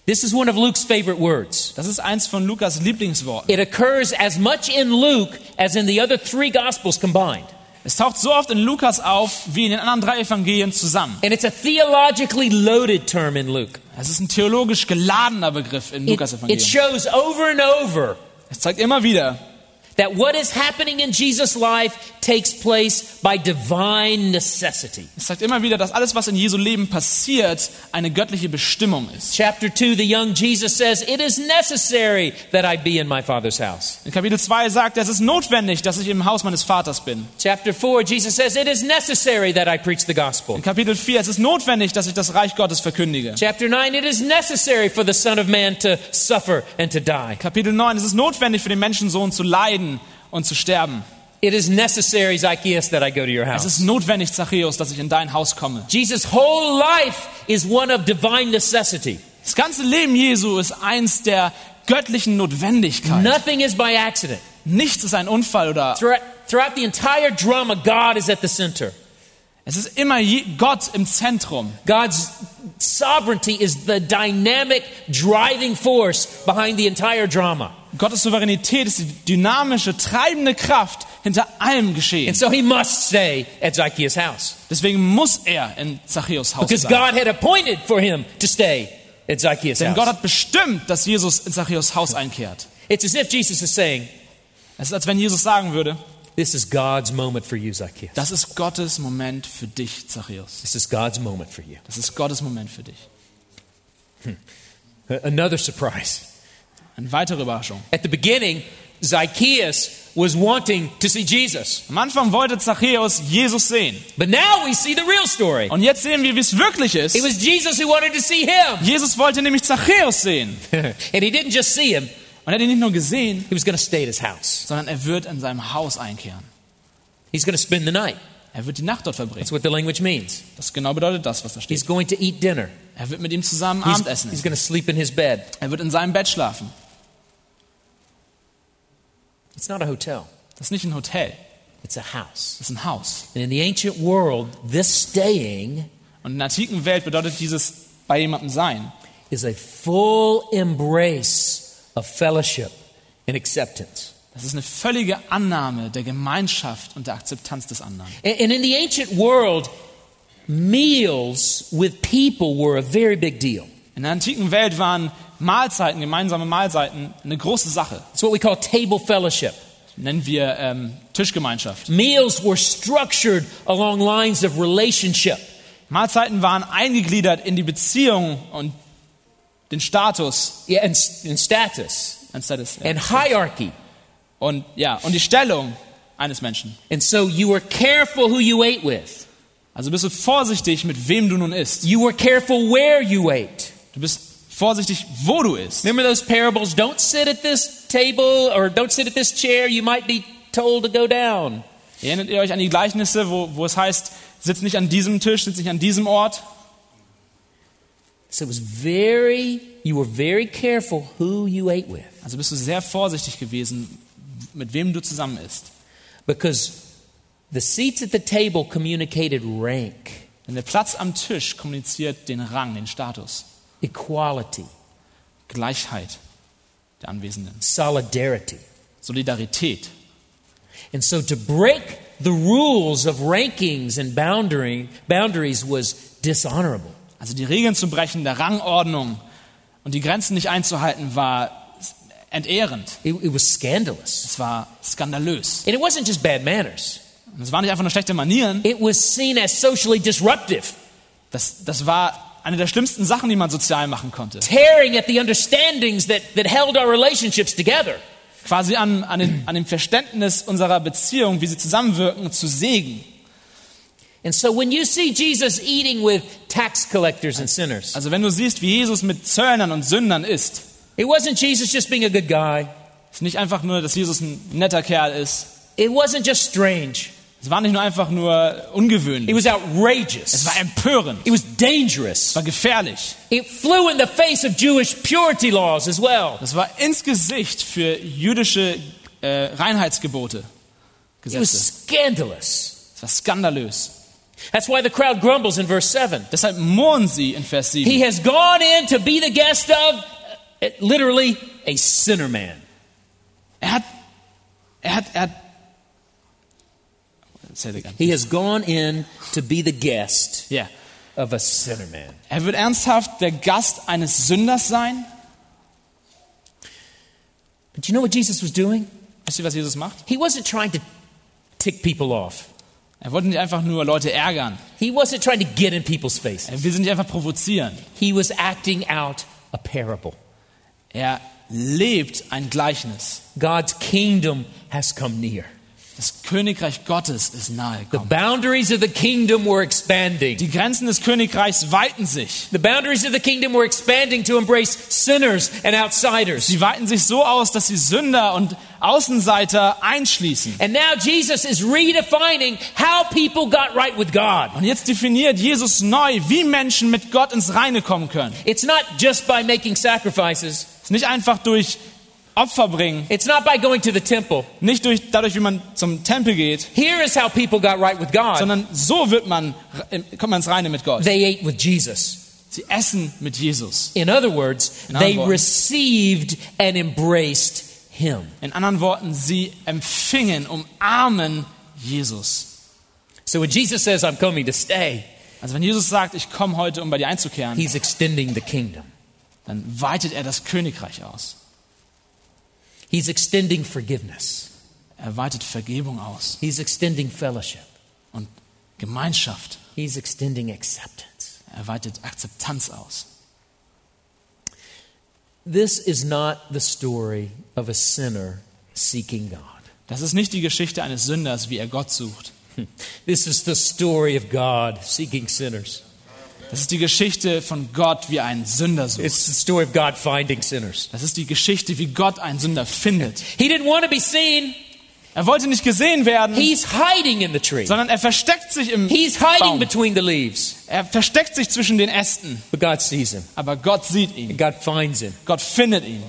This is one of Luke's favorite words.
Das ist eins von Lukas Lieblingsworten.
It occurs as much in Luke as in the other three Gospels combined.
Es taucht so oft in Lukas auf wie in den anderen drei Evangelien zusammen.
And it's a theologically loaded term in Luke.
Es ist ein theologisch geladener Begriff
It,
Lukas
it
Evangelium.
shows over and over
Es zeigt immer wieder,
that what is happening in Jesus' life takes place by divine necessity.
es zeigt immer wieder, dass alles, was in Jesu Leben passiert, eine göttliche Bestimmung ist.
Chapter 2, the young Jesus says, It is necessary that I be in my Father's house.
In Kapitel 2 sagt es ist notwendig, dass ich im Haus meines Vaters bin.
Chapter 4, Jesus says, It is necessary that I preach the gospel.
In Kapitel 4, es ist notwendig, dass ich das Reich Gottes verkündige.
Chapter 9, it is necessary for the Son of Man to suffer and to die.
Kapitel 9, es ist notwendig für den Menschensohn zu leiden und zu sterben.
It is necessary, Zacchaeus, that I go to your
Es
house.
ist notwendig, Zachäus, dass ich in dein Haus komme.
Jesus' whole life is one of divine necessity.
Das ganze Leben Jesu ist eins der göttlichen Notwendigkeit.
Nothing is by accident.
Nichts ist ein Unfall oder
Throughout, throughout the entire drama, God is at the center.
es ist immer Gott im Zentrum.
God's sovereignty is the dynamic driving force behind the entire drama.
Gottes Souveränität ist die dynamische, treibende Kraft hinter allem Geschehen.
And so he must stay at Zacchaeus' house
Deswegen muss er in Zachäus Haus
because
sein.
God had appointed for him to stay at Zacchaeus'
Denn Gott hat bestimmt, dass Jesus in Zachäus Haus einkehrt.
It's as if Jesus is saying,
Es ist, als wenn Jesus sagen würde,
This is God's moment for you, Zacchaeus.
Das ist Gottes Moment für dich, Zachäus.
This is God's moment for you.
Das ist Gottes Moment für dich.
Another surprise.
Eine weitere Überraschung.
At the beginning, Zacchaeus was wanting to see Jesus.
Am Anfang wollte Zachäus Jesus sehen.
But now we see the real story.
Und jetzt sehen wir, wie es wirklich ist.
It was Jesus who wanted to see him.
Jesus wollte nämlich Zachäus sehen.
and he didn't just see him,
Und er hat ihn nicht nur gesehen,
he was going to stay at his house.
sondern er wird in seinem Haus einkehren.
He's going to spend the night.
Er wird die Nacht dort verbringen.
That's what the language means.
Das genau bedeutet das, was da
He's
steht.
going to eat dinner.
Er wird mit ihm zusammen
He's,
Abendessen
he's going to sleep in his bed.
Er wird in seinem Bett schlafen.
It's not a hotel,
Das ist nicht ein Hotel,
it's a house.
das ist ein Haus.
And in the ancient world, this staying
Und in der antiken Welt bedeutet dieses bei jemandem sein,
is a full embrace of fellowship and acceptance.
das ist eine völlige Annahme der Gemeinschaft und der Akzeptanz des anderen.
And and in the ancient world, meals with people were a very big deal.
In der antiken Welt waren Mahlzeiten, gemeinsame Mahlzeiten, eine große Sache.
It's what we call table fellowship.
Nennen wir ähm, Tischgemeinschaft.
Meals were structured along lines of relationship.
Mahlzeiten waren eingegliedert in die Beziehung und den Status
Yeah, and, and status
anstatt ja.
and hierarchy.
und ja und die Stellung eines Menschen.
And so you were careful who you ate with.
Also bist du vorsichtig, mit wem du nun isst.
You were careful where you ate.
Du bist vorsichtig, wo du isst.
Remember those parables? Don't sit at this table or don't sit at this chair. You might be told to go down.
Erinnert ihr euch an die Gleichnisse, wo, wo es heißt, sitz nicht an diesem Tisch, sitz nicht an diesem Ort?
So it was very, you were very careful who you ate with
Also bist du sehr vorsichtig gewesen, mit wem du zusammen isst.
because the seats at the table communicated rank,
Denn der Platz am Tisch kommuniziert den Rang, den Status,
equality,
Gleichheit der Anwesenden,
solidarity.
Solidarität.
And so to break the rules of rankings and boundary, boundaries was dishonorable.
Also die Regeln zu brechen, der Rangordnung und die Grenzen nicht einzuhalten, war entehrend.
It, it was scandalous.
Es war skandalös.
And it wasn't just bad manners,
Und es waren nicht einfach nur schlechte Manieren,
it was seen as socially disruptive,
das, das war eine der schlimmsten Sachen, die man sozial machen konnte.
tearing at the understandings that, that held our relationships together.
Quasi an, an, den, an dem Verständnis unserer Beziehung, wie sie zusammenwirken, zu sägen.
And so when you see Jesus eating with tax collectors and sinners,
Also wenn du siehst, wie Jesus mit Zöllnern und Sündern isst,
it wasn't Jesus just being a good guy.
ist nicht einfach nur, dass Jesus ein netter Kerl ist.
It wasn't just strange.
Es war nicht nur einfach nur
It
ungewöhnlich.
was
Es
outrageous.
war empörend.
It was dangerous.
Es
dangerous.
war gefährlich.
It flew in the face of Jewish purity laws as well.
Das war ins Gesicht für jüdische äh, Reinheitsgebote.
It was
Gesetze.
scandalous.
Es war skandalös.
That's why the crowd grumbles in verse 7.
Deshalb murren sie in Vers 7.
He has gone in to be the guest of, uh, literally, a sinner man.
Er hat, er hat, er hat, say it again.
He has gone in to be the guest
Ja.
of a sinner man.
Er wird ernsthaft der Gast eines Sünders sein.
But you know what Jesus was doing?
Wisst ihr, was Jesus macht?
He wasn't trying to tick people off.
Er wollte nicht einfach nur Leute ärgern.
He wasn't trying to get in people's faces.
Er will sie nicht einfach provozieren.
He was acting out a parable.
Er lebt ein Gleichnis.
God's kingdom has come near.
Das Königreich Gottes ist nahe
The boundaries of the kingdom were expanding.
Die Grenzen des Königreichs weiten sich.
The boundaries of the kingdom were expanding to embrace sinners and outsiders.
Sie weiten sich so aus, dass sie Sünder und Außenseiter einschließen.
And now Jesus is redefining how people got right with God.
Und jetzt definiert Jesus neu, wie Menschen mit Gott ins Reine kommen können.
It's not just by making sacrifices.
Es ist nicht einfach durch Opfer bringen,
It's not by going to the temple.
nicht durch, dadurch, wie man zum Tempel geht,
Here is how people got right with God.
sondern so wird man, kommt man ins Reine mit Gott.
They ate with Jesus.
Sie essen mit Jesus.
In other words,
In
they
words-
received and embraced him.
In anderen Worten, sie empfingen, umarmen Jesus.
So when Jesus says, I'm coming to stay,
Also wenn Jesus sagt, ich komme heute, um bei dir einzukehren,
he's extending the kingdom.
dann weitet er das Königreich aus.
He's extending forgiveness.
Er weitet Vergebung aus
He's extending fellowship.
und Gemeinschaft.
He's extending acceptance.
Er weitet Akzeptanz aus.
This is not the story of a sinner seeking God.
Das ist nicht die Geschichte eines Sünders, wie er Gott sucht.
This is the story of God seeking sinners.
Das ist die Geschichte von Gott, wie einen Sünder sucht.
It's the story of God finding sinners.
Das ist die Geschichte, wie Gott einen Sünder findet.
He didn't want to be seen.
Er wollte nicht gesehen werden,
He's hiding in the tree.
sondern er versteckt sich im
He's hiding
Baum.
between the leaves.
Er versteckt sich zwischen den Ästen.
But God sees him.
Aber Gott sieht ihn.
And God finds him.
Gott findet ihn.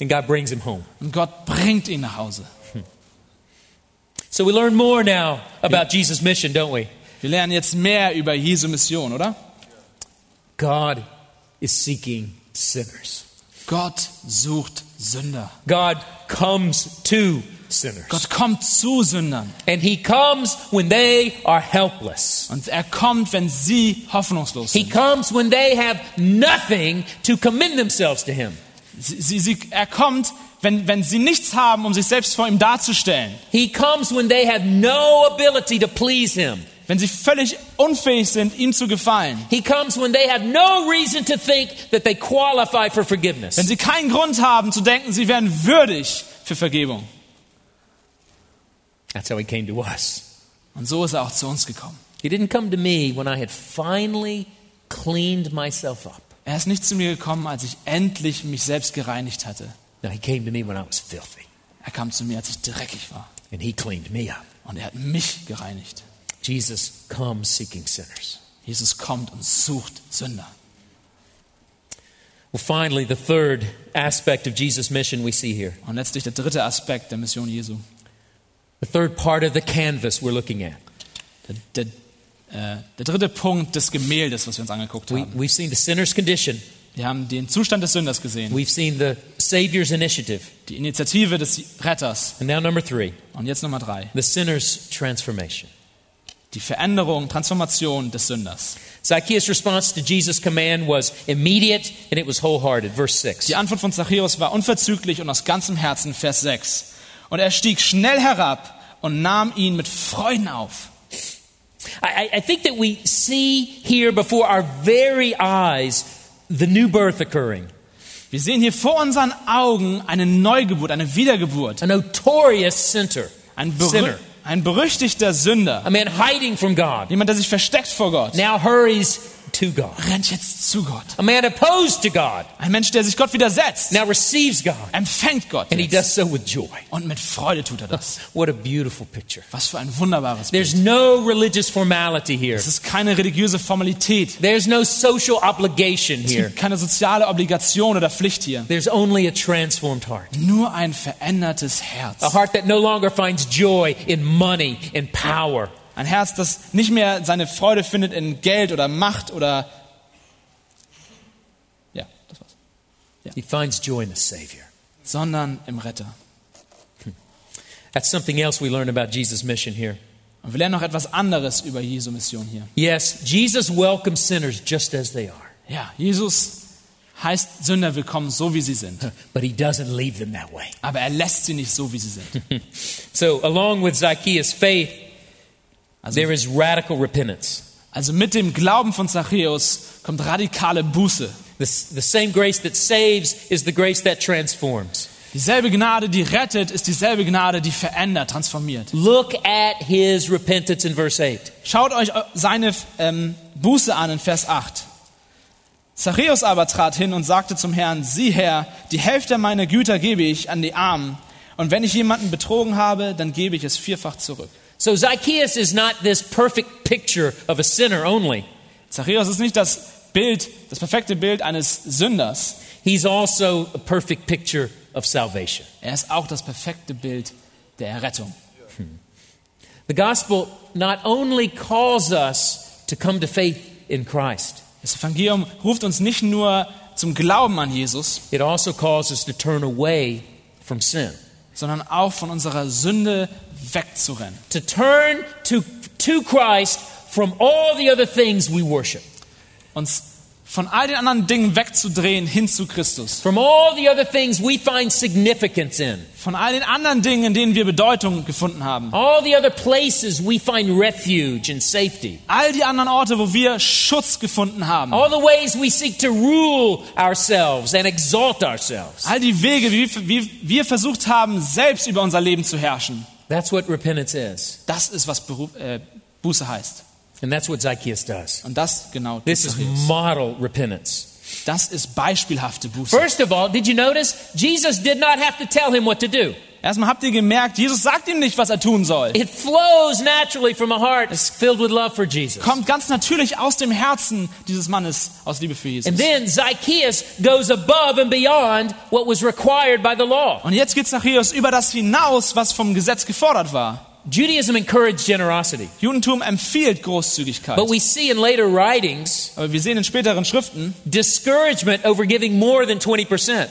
And God brings him home.
Und Gott bringt ihn nach Hause.
So we learn more now about Jesus' mission, don't we?
Wir lernen jetzt mehr über Jesu Mission, oder?
God is seeking sinners.
Gott sucht Sünder.
God comes to sinners.
Gott kommt zu Sündern.
And he comes when they are helpless.
Und er kommt, wenn sie hoffnungslos
He comes when they have nothing to commend themselves to him.
Sie, sie, er kommt, wenn, wenn sie nichts haben, um sich selbst vor ihm darzustellen.
He comes when they have no ability to please him.
Wenn sie völlig unfähig sind, ihm zu gefallen.
He comes when they have no reason to think that they qualify for forgiveness.
Wenn sie keinen Grund haben zu denken, sie wären würdig für Vergebung.
That's how he came to us.
Und so ist er auch zu uns gekommen.
He didn't come to me when I had finally cleaned myself up.
Er ist nicht zu mir gekommen, als ich endlich mich selbst gereinigt hatte.
No, he came to me when I was filthy.
Er kam zu mir, als ich dreckig war.
And he cleaned me up.
Und er hat mich gereinigt.
Jesus comes seeking sinners.
Jesus kommt und sucht Sünder.
Well, finally, the third aspect of Jesus' mission we see here.
Und letztlich der dritte Aspekt der Mission Jesu.
The third part of the canvas we're looking at.
Der, der, äh, der dritte Punkt des Gemäldes, was wir uns angeguckt
We,
haben.
we've seen the sinner's condition.
Wir haben den Zustand des Sünders gesehen,
We've seen the Savior's initiative.
die Initiative des Retters.
And now, number three,
Und jetzt Nummer drei,
the sinner's transformation.
Die Veränderung, Transformation des Sünders.
Zacchaeus' response to Jesus' command was immediate and it was wholehearted. Verse 6.
Die Antwort von Zachäus war unverzüglich und aus ganzem Herzen, Vers 6. Und er stieg schnell herab und nahm ihn mit Freuden auf.
I, I- think that we see here before our very eyes the new birth occurring.
Wir sehen hier vor unseren Augen eine Neugeburt, eine Wiedergeburt.
A notorious sinner.
Ein, berü
Sinner.
Ein berüchtigter Sünder.
A man hiding from God.
Jemand, der sich versteckt vor Gott.
Now hurries to God.
Rennt jetzt zu Gott.
A man opposed to God.
Ein Mensch, der sich Gott widersetzt.
Now receives God.
Empfängt Gott.
And he
Jetzt.
does so with joy.
Und mit Freude tut er das.
What a beautiful picture.
Was für ein wunderbares Bild.
There's no religious formality here.
Es ist keine religiöse Formalität.
There's no social obligation
Es
here.
gibt keine soziale Obligation oder Pflicht hier.
There's only a transformed heart.
Nur ein verändertes Herz.
A heart that no longer finds joy in money and power.
Ein Herz, das nicht mehr seine Freude findet in Geld oder Macht oder. Ja, das war's.
He finds joy in the Savior.
Sondern im Retter.
That's something else we learn about Jesus' mission here.
Und wir lernen noch etwas anderes über Jesu Mission hier.
Yes, Jesus welcomes sinners just as they are,
Ja, Jesus heißt Sünder willkommen, so wie sie sind.
but he doesn't leave them that way.
Aber er lässt sie nicht so, wie sie sind.
So, along with Zacchaeus' faith,
Also,
there is radical repentance.
also mit dem Glauben von Zachäus kommt radikale Buße.
The, the same grace that saves is the grace that transforms.
Dieselbe Gnade, die rettet, ist dieselbe Gnade, die verändert, transformiert.
Look at his repentance in verse 8.
Schaut euch seine ähm, Buße an in Vers 8. Zachäus aber trat hin und sagte zum Herrn, sieh Herr, die Hälfte meiner Güter gebe ich an die Armen. Und wenn ich jemanden betrogen habe, dann gebe ich es vierfach zurück.
So, Zacchaeus is not this perfect picture of a sinner only.
Zachäus ist nicht das Bild, das perfekte Bild eines Sünders.
He's also a perfect picture of salvation.
Er ist auch das perfekte Bild der Errettung.
The gospel not only calls us to come to faith in Christ,
Das Evangelium ruft uns nicht nur zum Glauben an Jesus,
it also calls us to turn away from sin.
sondern auch von unserer Sünde wegzurennen.
To turn to, to Christ from all the other things we worship.
Uns von all den anderen Dingen wegzudrehen hin zu Christus.
From all the other things we find significance in.
Von all den anderen Dingen, in denen wir Bedeutung gefunden haben.
All the other places we find refuge and safety.
All die anderen Orte, wo wir Schutz gefunden haben.
All the ways we seek to rule ourselves and exalt ourselves.
All die Wege, wie, wie wir versucht haben, selbst über unser Leben zu herrschen.
That's what repentance is.
Das ist, was Beruf, äh, Buße heißt.
And that's what Zacchaeus does.
Und das genau
This is model repentance.
Das ist beispielhafte Buße.
First of all, did you notice? Jesus did not have to tell him what to do.
Erstmal habt ihr gemerkt, Jesus sagt ihm nicht, was er tun soll.
It flows naturally from a heart filled with love for Jesus.
Kommt ganz natürlich aus dem Herzen dieses Mannes aus Liebe für Jesus.
And then Zacchaeus goes above and beyond what was required by the law.
Und jetzt geht Zachäus über das hinaus, was vom Gesetz gefordert war.
Judaism encouraged generosity.
Judentum empfiehlt Großzügigkeit.
But we see in later writings
Aber wir sehen in späteren Schriften,
discouragement over giving more than 20%.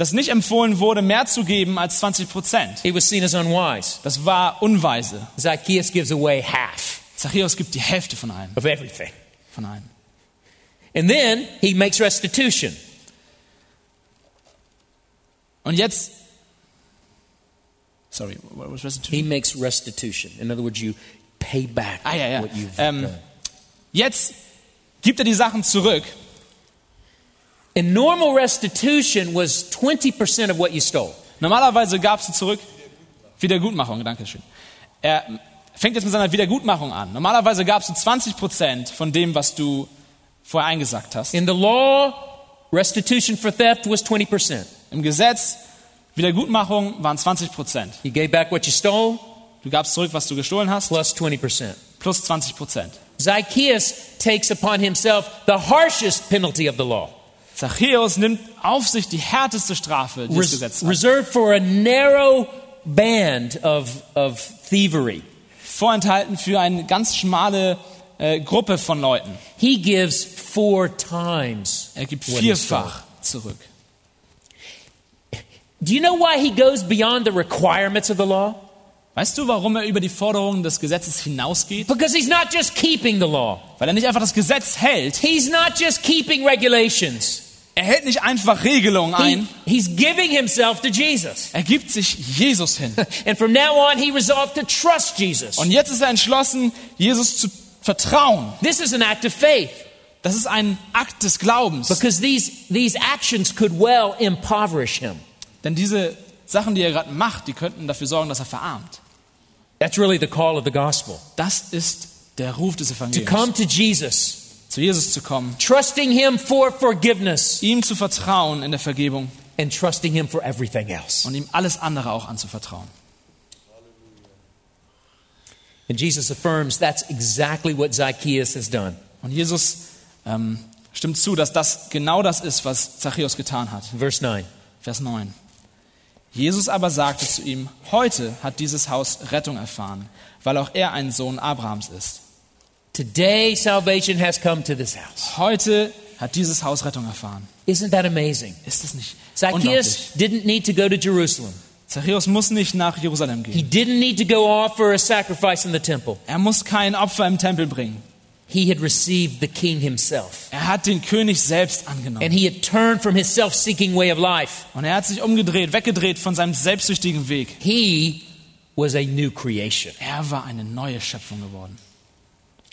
Dass nicht empfohlen wurde, mehr zu geben als 20 Prozent.
It was seen as unwise.
Das war unweise.
Zacchaeus gives away half
Zachäus gibt die Hälfte von allem.
of everything.
Von allem.
And then he makes restitution.
Und jetzt, sorry, what was restitution?
He makes restitution. In other words, you pay back
Ah, ja, ja.
what you've
Ähm,
done.
Jetzt gibt er die Sachen zurück.
And normal restitution was 20% of what you stole.
Normalerweise gab es zurück Wiedergutmachung, danke schön. Er fängt jetzt mit seiner Wiedergutmachung an. Normalerweise gab es 20 Prozent von dem, was du vorher eingesagt hast.
In the law, restitution for theft was 20%.
Im Gesetz, Wiedergutmachung waren 20 Prozent.
You gave back what you stole
Du gabst zurück, was du gestohlen hast,
plus 20%.
plus 20 Prozent.
Zacchaeus takes upon himself the harshest penalty of the law,
Zachäus nimmt auf sich die härteste Strafe, die das
res-
Gesetz hat.
reserved for a narrow band of, of thievery.
Vorenthalten für eine ganz schmale äh, Gruppe von Leuten.
He gives four times.
Er gibt vierfach zurück.
Do you know why he goes beyond the requirements of the law?
Weißt du, warum er über die Forderungen des Gesetzes hinausgeht?
Because he's not just keeping the law.
Weil er nicht einfach das Gesetz hält.
He's not just keeping regulations.
Er hält nicht einfach Regelungen
He,
ein.
he's giving himself to Jesus.
Er gibt sich Jesus hin.
And from now on, he resolved to trust Jesus.
Und jetzt ist er entschlossen, Jesus zu vertrauen.
This is an act of faith
Das ist ein Akt des Glaubens.
because these, these actions could well impoverish him.
Denn diese Sachen, die er gerade macht, die könnten dafür sorgen, dass er verarmt.
That's really the call of the gospel.
Das ist der Ruf des
To
Evangeliums.
come to Jesus,
Zu Jesus zu kommen,
trusting him for forgiveness,
ihm zu vertrauen in der Vergebung
and trusting him for everything else.
und ihm alles andere auch anzuvertrauen.
And Jesus affirms that's exactly what Zacchaeus has done.
Und Jesus ähm, stimmt zu, dass das genau das ist, was Zachäus getan hat.
Verse 9.
Vers 9. Jesus aber sagte zu ihm, heute hat dieses Haus Rettung erfahren, weil auch er ein Sohn Abrahams ist.
Today, salvation has come to this house.
Heute hat dieses Haus Rettung erfahren.
Isn't that amazing?
Ist das nicht?
Zacchaeus didn't need to go to Jerusalem.
Zachäus muss nicht nach Jerusalem
He
gehen.
didn't need to go offer a sacrifice in the temple.
Er muss kein Opfer im Tempel bringen.
He had received the king himself.
Er hat den König selbst
And
angenommen.
he had turned from his self seeking way of life.
Und er hat sich umgedreht, weggedreht von seinem selbstsüchtigen Weg.
He was a new creation.
Er war eine neue Schöpfung geworden.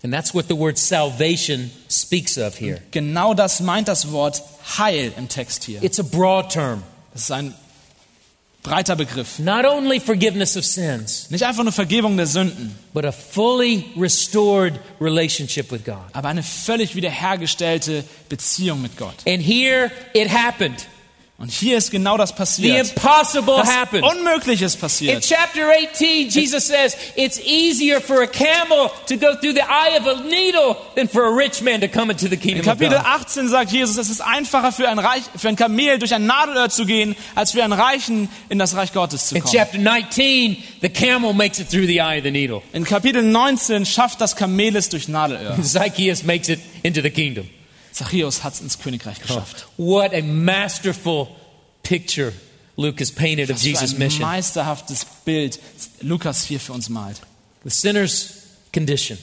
And that's what the word salvation speaks of here.
Genau das meint das Wort Heil im Text hier.
It's a broad term.
Das ist ein breiter Begriff.
Not only forgiveness of sins,
Nicht einfach nur Vergebung der Sünden,
but a fully restored relationship with God.
aber eine völlig wiederhergestellte Beziehung mit Gott.
And here it happened.
Und hier ist genau das
The
passiert.
impossible
Das
happened.
Unmögliche ist
In
passiert.
chapter 18, Jesus says it's easier for a camel to go through the eye of a needle than for a rich man to come into the
In
kingdom of
Kapitel
God.
18 sagt Jesus, es ist einfacher für ein, Reich, für ein Kamel durch ein Nadelöhr zu gehen, als für einen Reichen in das Reich Gottes zu
In
kommen.
chapter 19, the camel makes it through the eye of the needle.
In Kapitel 19 schafft das Kamel es durch Nadelöhr.
Zacchaeus makes it into the kingdom.
Zachäus hat es ins Königreich geschafft.
What a masterful picture Luke has painted of Jesus'
ein
mission.
meisterhaftes Bild Lukas hier für uns malt.
The sinner's condition.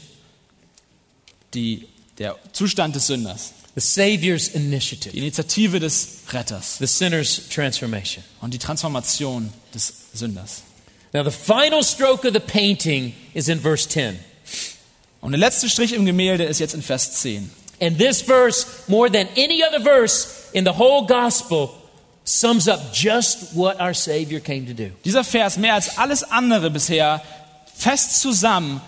Die, der Zustand des Sünders.
The Savior's
Die
initiative,
Initiative des Retters
the sinner's transformation.
und die Transformation des Sünders.
Now, the final stroke of the painting is in verse 10.
Und der letzte Strich im Gemälde ist jetzt in Vers 10.
And this verse, more than any other verse in the whole gospel, sums up just what our Savior came to do.
Dieser Vers mehr als alles andere bisher fest zusammen,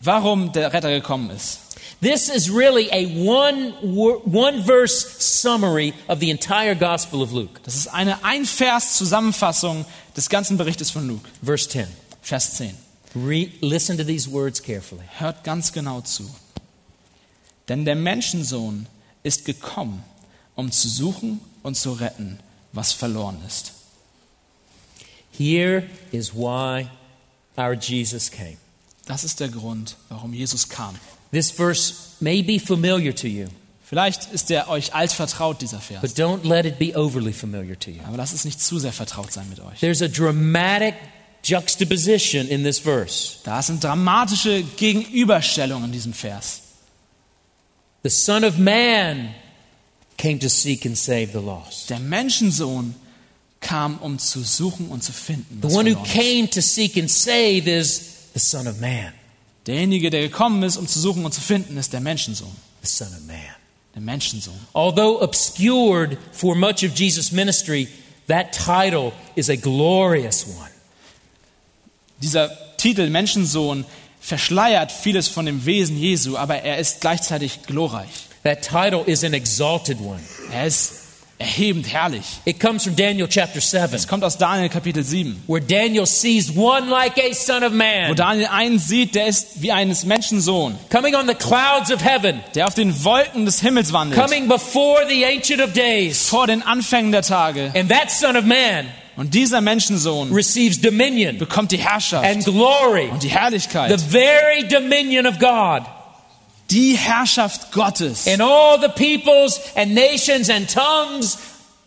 warum der Retter gekommen ist.
This is really a one, one verse summary of the entire Gospel of Luke.
Das ist eine Ein-Vers-Zusammenfassung des ganzen Berichtes von Luke.
Verse 10.
Vers 10.
Re- listen to these words carefully.
Hört ganz genau zu. Denn der Menschensohn ist gekommen, um zu suchen und zu retten, was verloren ist.
Here is why our Jesus came.
Das ist der Grund, warum Jesus kam.
This verse may be familiar to you,
Vielleicht ist der euch altvertraut, dieser Vers.
but don't let it be overly familiar to you.
Aber lasst es nicht zu sehr vertraut sein mit euch.
There's a dramatic juxtaposition in this verse.
Da sind dramatische Gegenüberstellungen in diesem Vers.
The Son of Man came to seek and save the lost.
Der Menschensohn kam, um zu suchen und zu finden.
The one who came to seek and save is the Son of Man.
Derjenige, der gekommen ist, um zu suchen und zu finden, ist der Menschensohn.
The Son of Man.
Der Menschensohn.
Although obscured for much of Jesus' ministry, that title is a glorious one.
Dieser Titel Menschensohn verschleiert vieles von dem Wesen Jesu, aber er ist gleichzeitig glorreich.
That title is an exalted one.
Er ist erhebend herrlich.
It comes from Daniel chapter 7,
Es kommt aus Daniel Kapitel 7,
where Daniel sees one like a son of
wo
man
Daniel einen sieht, der ist wie eines Menschensohn,
coming on the clouds of heaven,
der auf den Wolken des Himmels wandelt,
coming before the Ancient of Days.
vor den Anfängen der Tage.
And that son of man
Und dieser Menschensohn
receives dominion
bekommt die Herrschaft
and glory,
und die
the
Herrlichkeit,
very dominion of God.
die Herrschaft Gottes.
And all the peoples and nations and tongues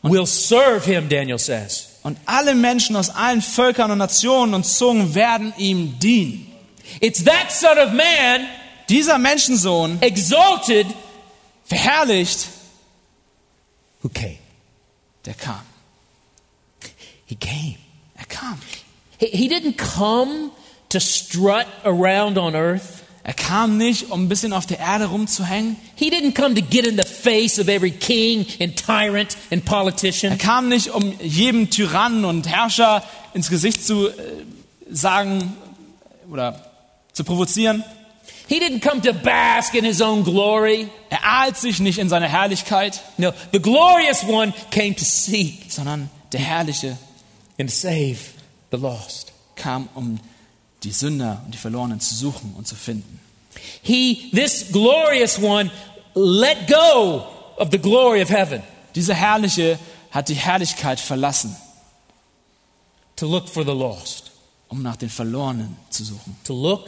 will serve him, Daniel says.
Und alle Menschen aus allen Völkern und Nationen und Zungen werden ihm dienen.
It's that Son of Man
Dieser Menschensohn,
exalted
verherrlicht,
who came.
der kam.
He came.
Er kam.
He, he didn't come to strut around on earth.
Er kam nicht, um ein bisschen auf der Erde rumzuhängen.
He didn't come to get in the face of every king and tyrant and
Er
politician.
kam nicht, um jedem Tyrannen und Herrscher ins Gesicht zu äh, sagen oder zu provozieren.
He didn't come to bask in his own glory.
Er ahlt sich nicht in seiner Herrlichkeit,
No, the glorious one came to seek
sondern der Herrliche
and save the lost.
kam, um die Sünder und die Verlorenen zu suchen und zu finden.
He, this glorious one, let go of the glory of heaven
Dieser Herrliche hat die Herrlichkeit verlassen,
to look for the lost,
um nach den Verlorenen zu suchen,
to look,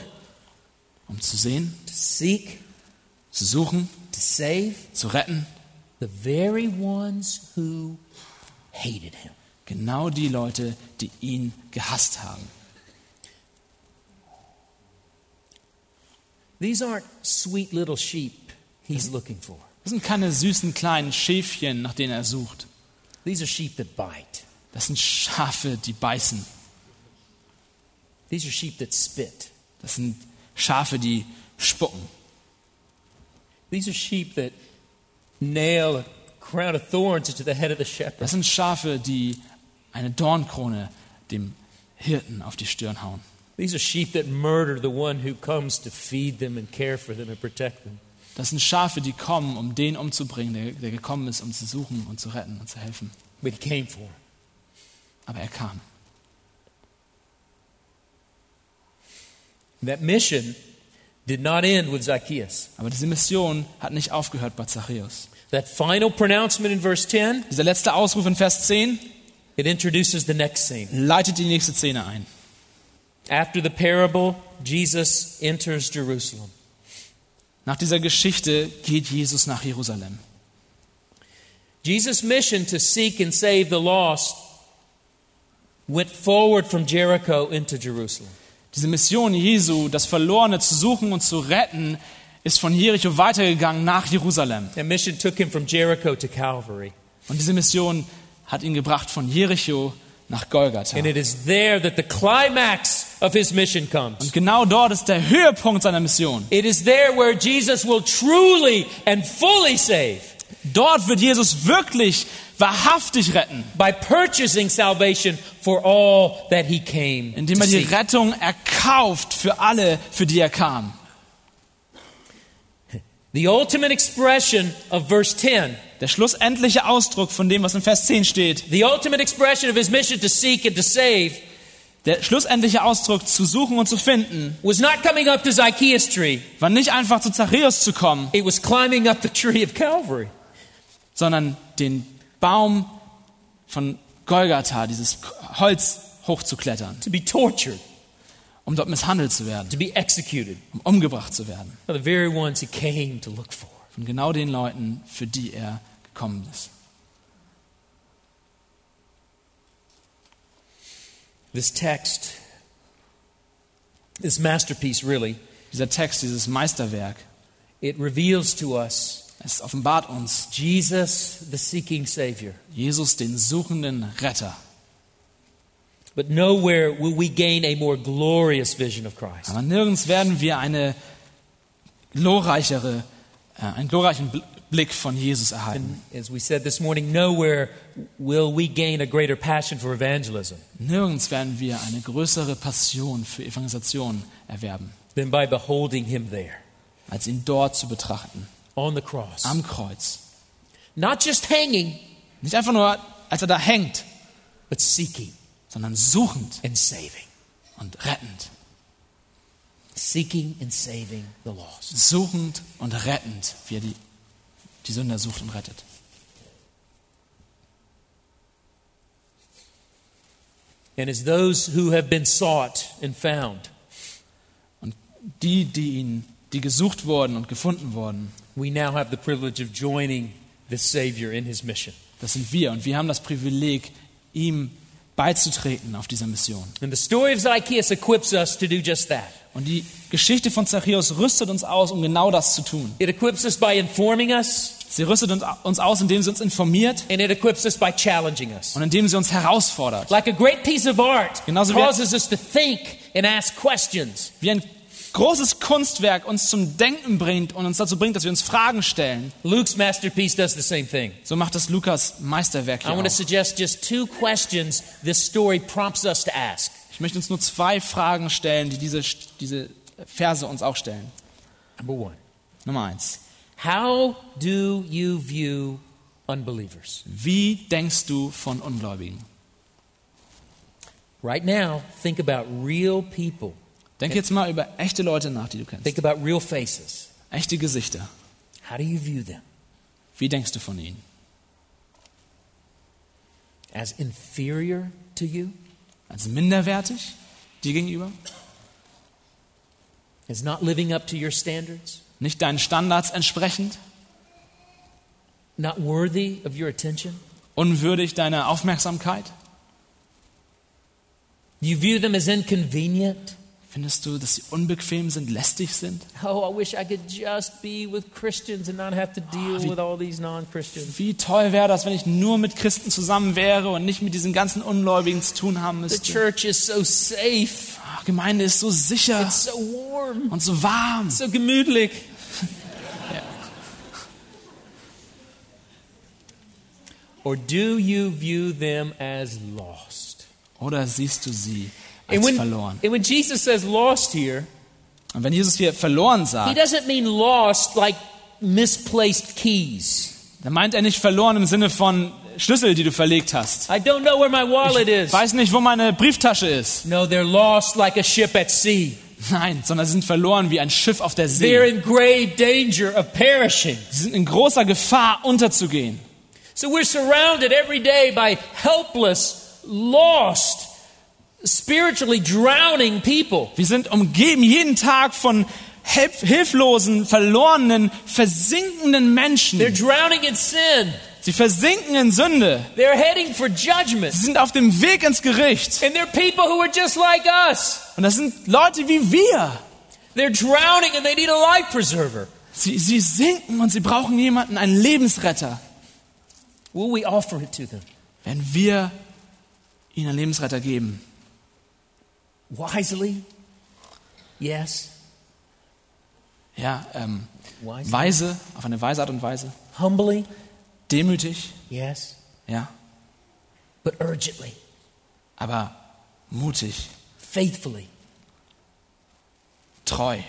um zu sehen,
to seek,
zu suchen,
to save
zu retten.
the very ones who hated him.
Genau die Leute, die ihn gehasst haben.
These aren't sweet little sheep he's looking for.
Das sind keine süßen kleinen Schäfchen, nach denen er sucht.
These are sheep that bite.
Das sind Schafe, die beißen.
These are sheep that spit.
Das sind Schafe, die spucken.
These are sheep that nail a crown of thorns into the head of the shepherd.
Das sind Schafe, die eine Dornkrone dem Hirten auf die Stirn hauen.
These are sheep that murder the one who comes to feed them and care for them and protect them.
Das sind Schafe, die kommen, um den umzubringen, der, der gekommen ist, um zu suchen und zu retten und zu helfen.
But he came for.
Aber er kam.
That mission did not end with Zacchaeus.
Aber diese Mission hat nicht aufgehört bei Zachäus.
That final pronouncement in verse 10,
Dieser letzte Ausruf in Vers 10
it introduces the next scene.
leitet die nächste Szene ein.
After the parable, Jesus enters Jerusalem.
Nach dieser Geschichte geht Jesus nach Jerusalem.
Jesus' mission to seek and save the lost went forward from Jericho into Jerusalem.
Diese Mission Jesu, das Verlorene zu suchen und zu retten, ist von Jericho weitergegangen nach Jerusalem.
That mission took him from Jericho to Calvary.
Und diese Mission hat ihn gebracht von Jericho nach Golgatha.
And it is there that the climax of his mission comes.
Und genau dort ist der Höhepunkt seiner Mission.
It is there where Jesus will truly and fully save
Dort wird Jesus wirklich wahrhaftig retten,
by purchasing salvation for all that he came
indem er die. Rettung erkauft für alle, für die er kam.
The ultimate expression of verse 10,
Der schlussendliche Ausdruck von dem, was in Vers 10 steht,
the ultimate expression of his mission to seek and to save,
der schlussendliche Ausdruck zu suchen und zu finden,
was not coming up to Zacchaeus' tree.
war nicht einfach zu Zachäus zu kommen,
It was climbing up the tree of Calvary.
sondern den Baum von Golgatha, dieses Holz hochzuklettern,
to be tortured,
um dort misshandelt zu werden,
to be executed
um umgebracht zu werden.
by the very ones he came to look for.
Von genau den Leuten, für die er gekommen ist.
This text, this masterpiece really,
Dieser Text, dieses Meisterwerk,
it reveals to us
es offenbart uns
Jesus, the seeking Savior.
Jesus, den suchenden Retter.
But nowhere will we gain a more glorious vision of Christ.
Aber nirgends werden wir eine glorreichere, äh, einen glorreichen Bl- Blick von Jesus erhalten.
As we said this morning, nowhere will we gain a greater passion for evangelism
Nirgends werden wir eine größere Passion für Evangelisation erwerben,
than by beholding him there
als ihn dort zu betrachten,
on the cross.
am Kreuz.
Not just hanging,
Nicht einfach nur, als er da hängt,
but seeking
sondern suchend
and saving.
und rettend.
Seeking and saving the lost.
Suchend und rettend, wie er die, die Sünder sucht und rettet.
And as those who have been sought and found,
Und die, die ihn, die gesucht wurden und gefunden wurden,
we now have the privilege of joining the Savior in his mission.
das sind wir. Und wir haben das Privileg, ihm beizutreten auf dieser Mission.
And the story of Zacchaeus equips us to do just that.
Und die Geschichte von Zachäus rüstet uns aus, um genau das zu tun.
It equips us by informing us,
Sie rüstet uns- aus, indem sie uns informiert
and it equips us by challenging us.
und indem sie uns herausfordert.
Like a great piece of art
Genauso
causes us to think and ask questions.
Wie ein großes Kunstwerk uns zum Denken bringt und uns dazu bringt, dass wir uns Fragen stellen.
Luke's masterpiece does the same thing.
So macht das Lukas Meisterwerk
I
hier
want to suggest just two questions this story prompts us to ask.
Ich möchte uns nur zwei Fragen stellen, die diese, diese Verse uns auch stellen.
Number one
Nummer eins.
How do you view unbelievers?
Wie denkst du von Ungläubigen?
Right now, think about real people,
Denk jetzt mal über echte Leute nach, die du kennst.
think about real faces.
Echte Gesichter.
How do you view them?
Wie denkst du von ihnen?
As inferior to you?
Als minderwertig dir gegenüber?
As not living up to your standards?
Nicht deinen Standards entsprechend?
Not worthy of your attention?
Unwürdig deiner Aufmerksamkeit?
You view them as inconvenient?
Findest du, dass sie unbequem sind, lästig sind?
Oh, I wish I could just be with Christians and not have to deal
wie-
with all these non Christians.
Wie toll wäre das, wenn ich nur mit Christen zusammen wäre und nicht mit diesen ganzen Ungläubigen zu tun haben
The
müsste.
church is so safe,
Ah, Gemeinde ist so sicher
it's so warm,
und so warm.
so gemütlich. Or do you view them as lost?
Oder siehst du sie als
when,
verloren?
and when Jesus says lost here,
Und wenn Jesus hier verloren
he
sagt,
doesn't mean lost like misplaced keys.
dann meint er nicht verloren im Sinne von Schlüssel, die du verlegt hast.
I don't know where my wallet is.
Weiß nicht, wo meine Brieftasche ist.
No, they're lost like a ship at sea.
Nein, sondern sie sind verloren wie ein Schiff auf der
They're
See.
in grave danger of perishing.
Sie sind in großer Gefahr, unterzugehen.
So we're surrounded every day by helpless, lost, spiritually drowning people.
Wir sind umgeben jeden Tag von hilf hilflosen, verlorenen, versinkenden
They're
Menschen.
drowning in sin.
Sie versinken in Sünde.
They're heading for judgment.
Sie sind auf dem Weg ins Gericht.
And they're people who are just like us.
Und das sind Leute wie wir.
They're drowning and they need a life preserver.
Sie, sie sinken und sie brauchen jemanden, einen Lebensretter.
Will we offer it to them?
Wenn wir ihnen einen Lebensretter geben,
Wisely? Yes.
ja, ähm,
Wisely?
weise, auf eine weise Art und Weise,
Humbly?
demütig,
Yes.
ja,
But urgently?
aber mutig,
Faithfully?
treu,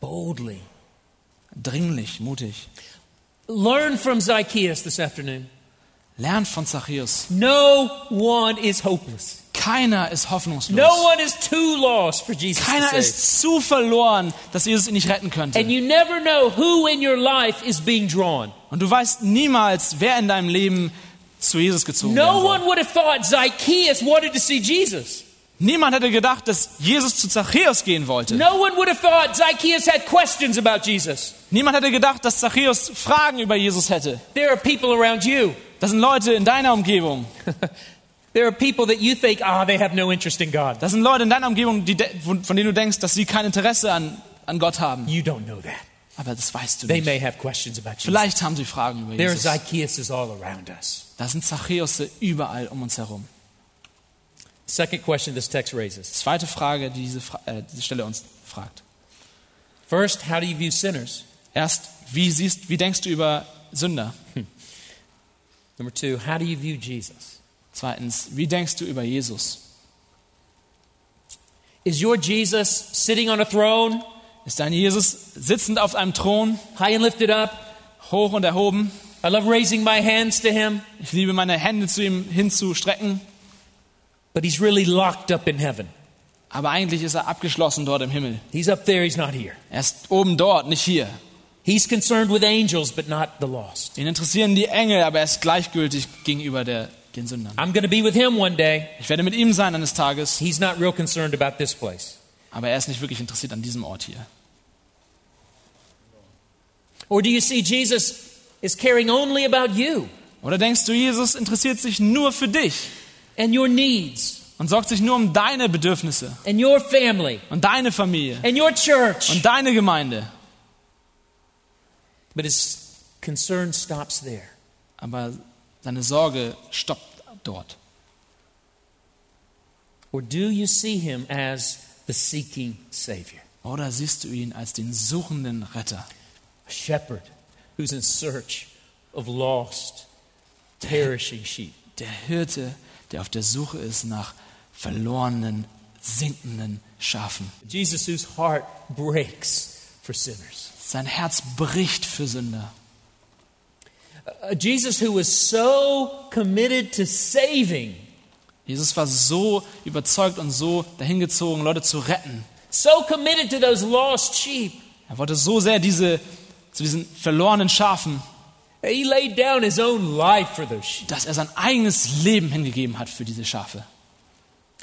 Boldly?
dringlich, mutig.
Learn from Zacchaeus this afternoon.
Lernt von Zachäus.
No one is hopeless.
Keiner ist hoffnungslos.
No one is too lost for Jesus
Keiner ist zu verloren, dass Jesus ihn nicht retten könnte.
And you never know who in your life is being drawn.
Und du weißt niemals, wer in deinem Leben zu Jesus gezogen
No one would have thought Zacchaeus wanted to see Jesus.
Niemand hätte gedacht, dass Jesus zu Zachäus gehen wollte.
No one would have thought Zacchaeus had questions about Jesus.
Niemand hätte gedacht, dass Zachäus Fragen über Jesus hätte.
There are people around you.
Das sind Leute in deiner Umgebung.
There are people that you think, ah, they have no interest in God.
Das sind Leute in deiner Umgebung, die, von denen du denkst, dass sie kein Interesse an, an Gott haben.
You don't know that.
Aber das weißt du
They
nicht.
may have questions about Jesus.
Vielleicht haben sie Fragen über
There are
Jesus.
Zacchaeuses all around us.
Da sind Zachäusse überall um uns herum.
Second question this text raises.
Zweite Frage, die diese, äh, diese Stelle uns fragt.
First, how do you view sinners?
Erst, wie, siehst, wie denkst du über Sünder?
Number two, how do you view Jesus?
Zweitens, wie denkst du über Jesus?
Is your Jesus sitting on a throne,
Ist dein Jesus sitzend auf einem Thron,
high and lifted up?
hoch und erhoben?
I love raising my hands to him,
Ich liebe meine Hände zu ihm hinzustrecken,
but he's really locked up in heaven.
aber eigentlich ist er abgeschlossen dort im Himmel.
He's up there, he's not here.
Er ist oben dort, nicht hier.
He's concerned with angels, but not the lost.
Ihn interessieren die Engel, aber er ist gleichgültig gegenüber der, den Sündern.
I'm going to be with him one day.
Ich werde mit ihm sein eines Tages,
He's not real concerned about this place.
aber er ist nicht wirklich interessiert an diesem Ort hier.
Or do you see Jesus is caring only about you
Oder denkst du, Jesus interessiert sich nur für dich
and your needs
und sorgt sich nur um deine Bedürfnisse
and your family
und deine Familie
and your church?
und deine Gemeinde?
But his concern stops there.
Aber seine Sorge stoppt dort.
Or do you see him as the seeking Savior,
Oder siehst du ihn als den suchenden Retter,
a shepherd who's in search of lost, perishing sheep?
der Hirte, der auf der Suche ist nach verlorenen, sinkenden Schafen?
Jesus, whose heart breaks for sinners.
Sein Herz bricht für Sünder.
A Jesus who was so committed to saving,
Jesus war so überzeugt und so dahingezogen, Leute zu retten.
so committed to those lost sheep,
Er wollte so sehr diese, zu diesen verlorenen Schafen,
he laid down his own life for those sheep.
dass er sein eigenes Leben hingegeben hat für diese Schafe.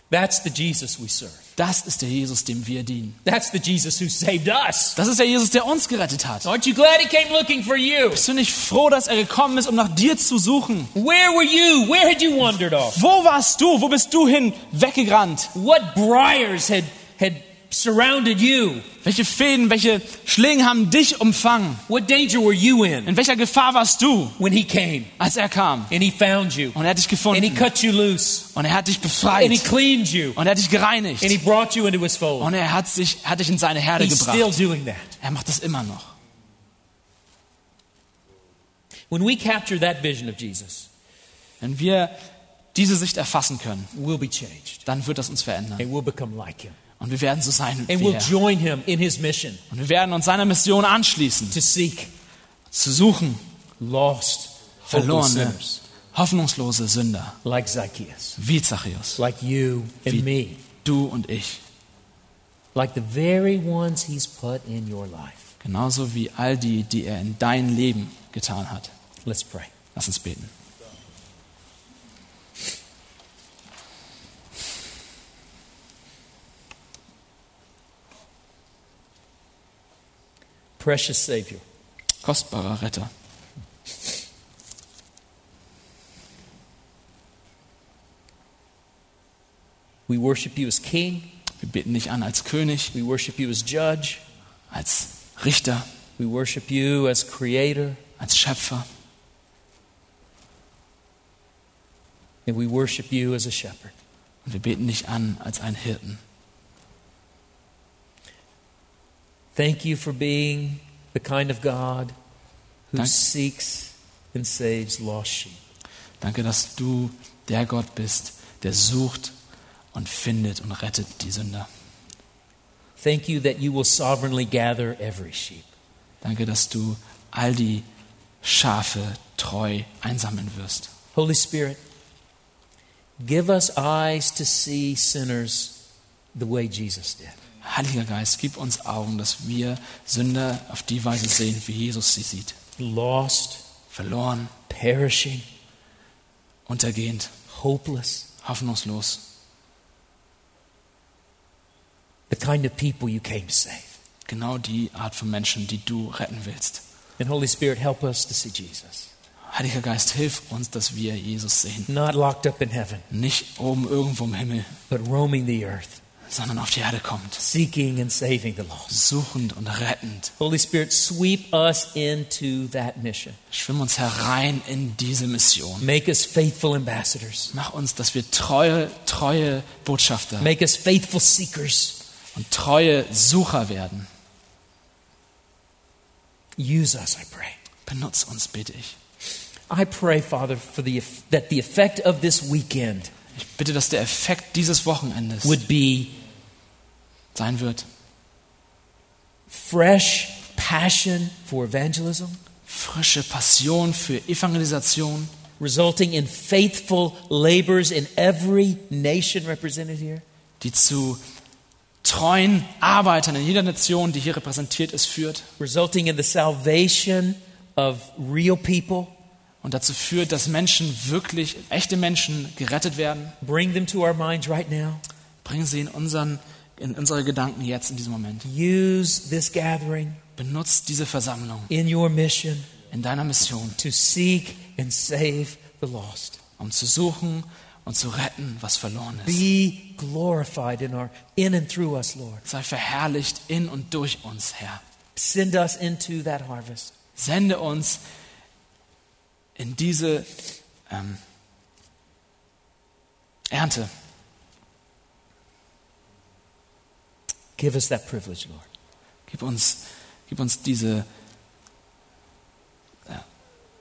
That's the Jesus we serve.
Das ist der Jesus, dem wir dienen.
That's the Jesus who saved us.
Das ist der Jesus, der uns gerettet hat.
Aren't you glad he came looking for you?
Bist du nicht froh, dass er gekommen ist, um nach dir zu suchen?
Where were you? Where had you wandered off?
Wo warst du? Wo bist du hin? Weggerannt?
What briars had, had surrounded you?
Welche Fäden, welche Schlingen haben dich umfangen?
What danger were you in
In welcher Gefahr warst du,
when he came
als er kam?
and he found you
Und er hat dich
and he
gefunden.
cut you loose
Und er hat dich
and he
befreit.
cleaned you
Und er hat dich gereinigt.
and he brought you into his fold?
Und er hat, sich, hat dich in seine Herde
He's still
gebracht.
doing that.
Er macht das immer noch.
When we capture that vision of Jesus,
Wenn wir diese Sicht erfassen können,
we'll be changed
dann wird das uns verändern.
and we'll become like him.
Und wir werden so sein
And
wie
we'll
er.
join him in his mission
Und wir werden uns seiner Mission anschließen,
to seek
zu suchen,
lost,
verlorene,
sinners
hoffnungslose Sünder,
like Zacchaeus,
wie Zachäus,
like you and
Wie-
me,
du und ich.
like the very ones he's put in your life.
Genauso wie all die, die er in dein Leben getan hat.
Let's pray.
Lass uns beten.
Precious Savior,
Kostbarer Retter.
we worship you as King.
Wir beten dich an als König,
We worship you as judge.
als Richter,
We worship you as creator.
als Schöpfer.
And we worship you as a shepherd.
Und wir beten dich an als einen Hirten.
Thank you for being the kind of God who
Dank-
seeks and saves lost sheep.
Danke, dass du der Gott bist, der sucht und findet und rettet die Sünder.
Thank you that you will sovereignly gather every sheep.
Danke, dass du all die Schafe treu einsammeln wirst.
Holy Spirit, give us eyes to see sinners the way Jesus did.
Heiliger Geist, gib uns Augen, dass wir Sünder auf die Weise sehen, wie Jesus sie sieht.
Lost,
Verloren,
perishing,
untergehend,
hopeless.
hoffnungslos.
The kind of people you came to save.
Genau die Art von Menschen, die du retten willst.
And Holy Spirit, help us to see Jesus.
Heiliger Geist, hilf uns, dass wir Jesus sehen.
Not locked up in heaven,
Nicht oben irgendwo im Himmel,
but roaming the earth,
sondern auf die Erde kommt.
seeking and saving the lost.
Suchend und rettend.
Holy Spirit, sweep us into that mission.
Schwimm uns herein in diese Mission.
Make us faithful ambassadors.
Mach uns, dass wir treue, treue Botschafter
Make us faithful seekers.
und treue Sucher werden.
Use us, I pray.
Benutz uns, bitte ich.
I pray, Father, for the, that the effect of this weekend
Ich bitte, dass der Effekt dieses Wochenendes
would be
sein wird.
fresh passion for evangelism,
Frische Passion für Evangelisation,
resulting in faithful labors in every nation represented here,
die zu treuen Arbeitern in jeder Nation, die hier repräsentiert ist, führt
resulting in the salvation of real people.
und dazu führt, dass Menschen wirklich, echte Menschen gerettet werden.
Bring them to our minds right now.
Bringen sie in, unseren, in unsere Gedanken jetzt in diesem Moment.
Use this gathering
Benutzt diese Versammlung
in your mission
in deiner Mission,
to seek and save the lost.
um zu suchen und zu retten, was verloren ist.
Be glorified in our in and through us, Lord.
Sei verherrlicht in und durch uns, Herr.
Send us into that harvest.
Sende uns in diese ähm, Ernte.
Give us that privilege, Lord.
Gib uns, gib uns diese ja,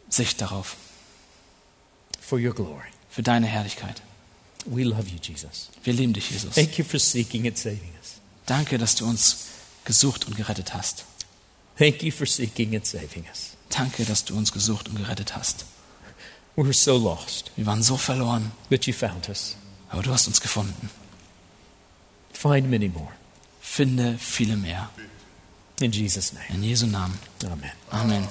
Sicht darauf,
For your glory.
für deine Herrlichkeit.
We love you, Jesus.
Wir lieben dich, Jesus.
Thank you for seeking and saving us.
Danke, dass du uns gesucht und gerettet hast.
Thank you for seeking and saving us.
Danke, dass du uns gesucht und gerettet hast.
We're so lost,
Wir waren so verloren,
but you found us.
aber du hast uns gefunden.
Find many more.
Finde viele mehr.
In Jesus' name.
In Jesu Namen.
Amen.
Amen.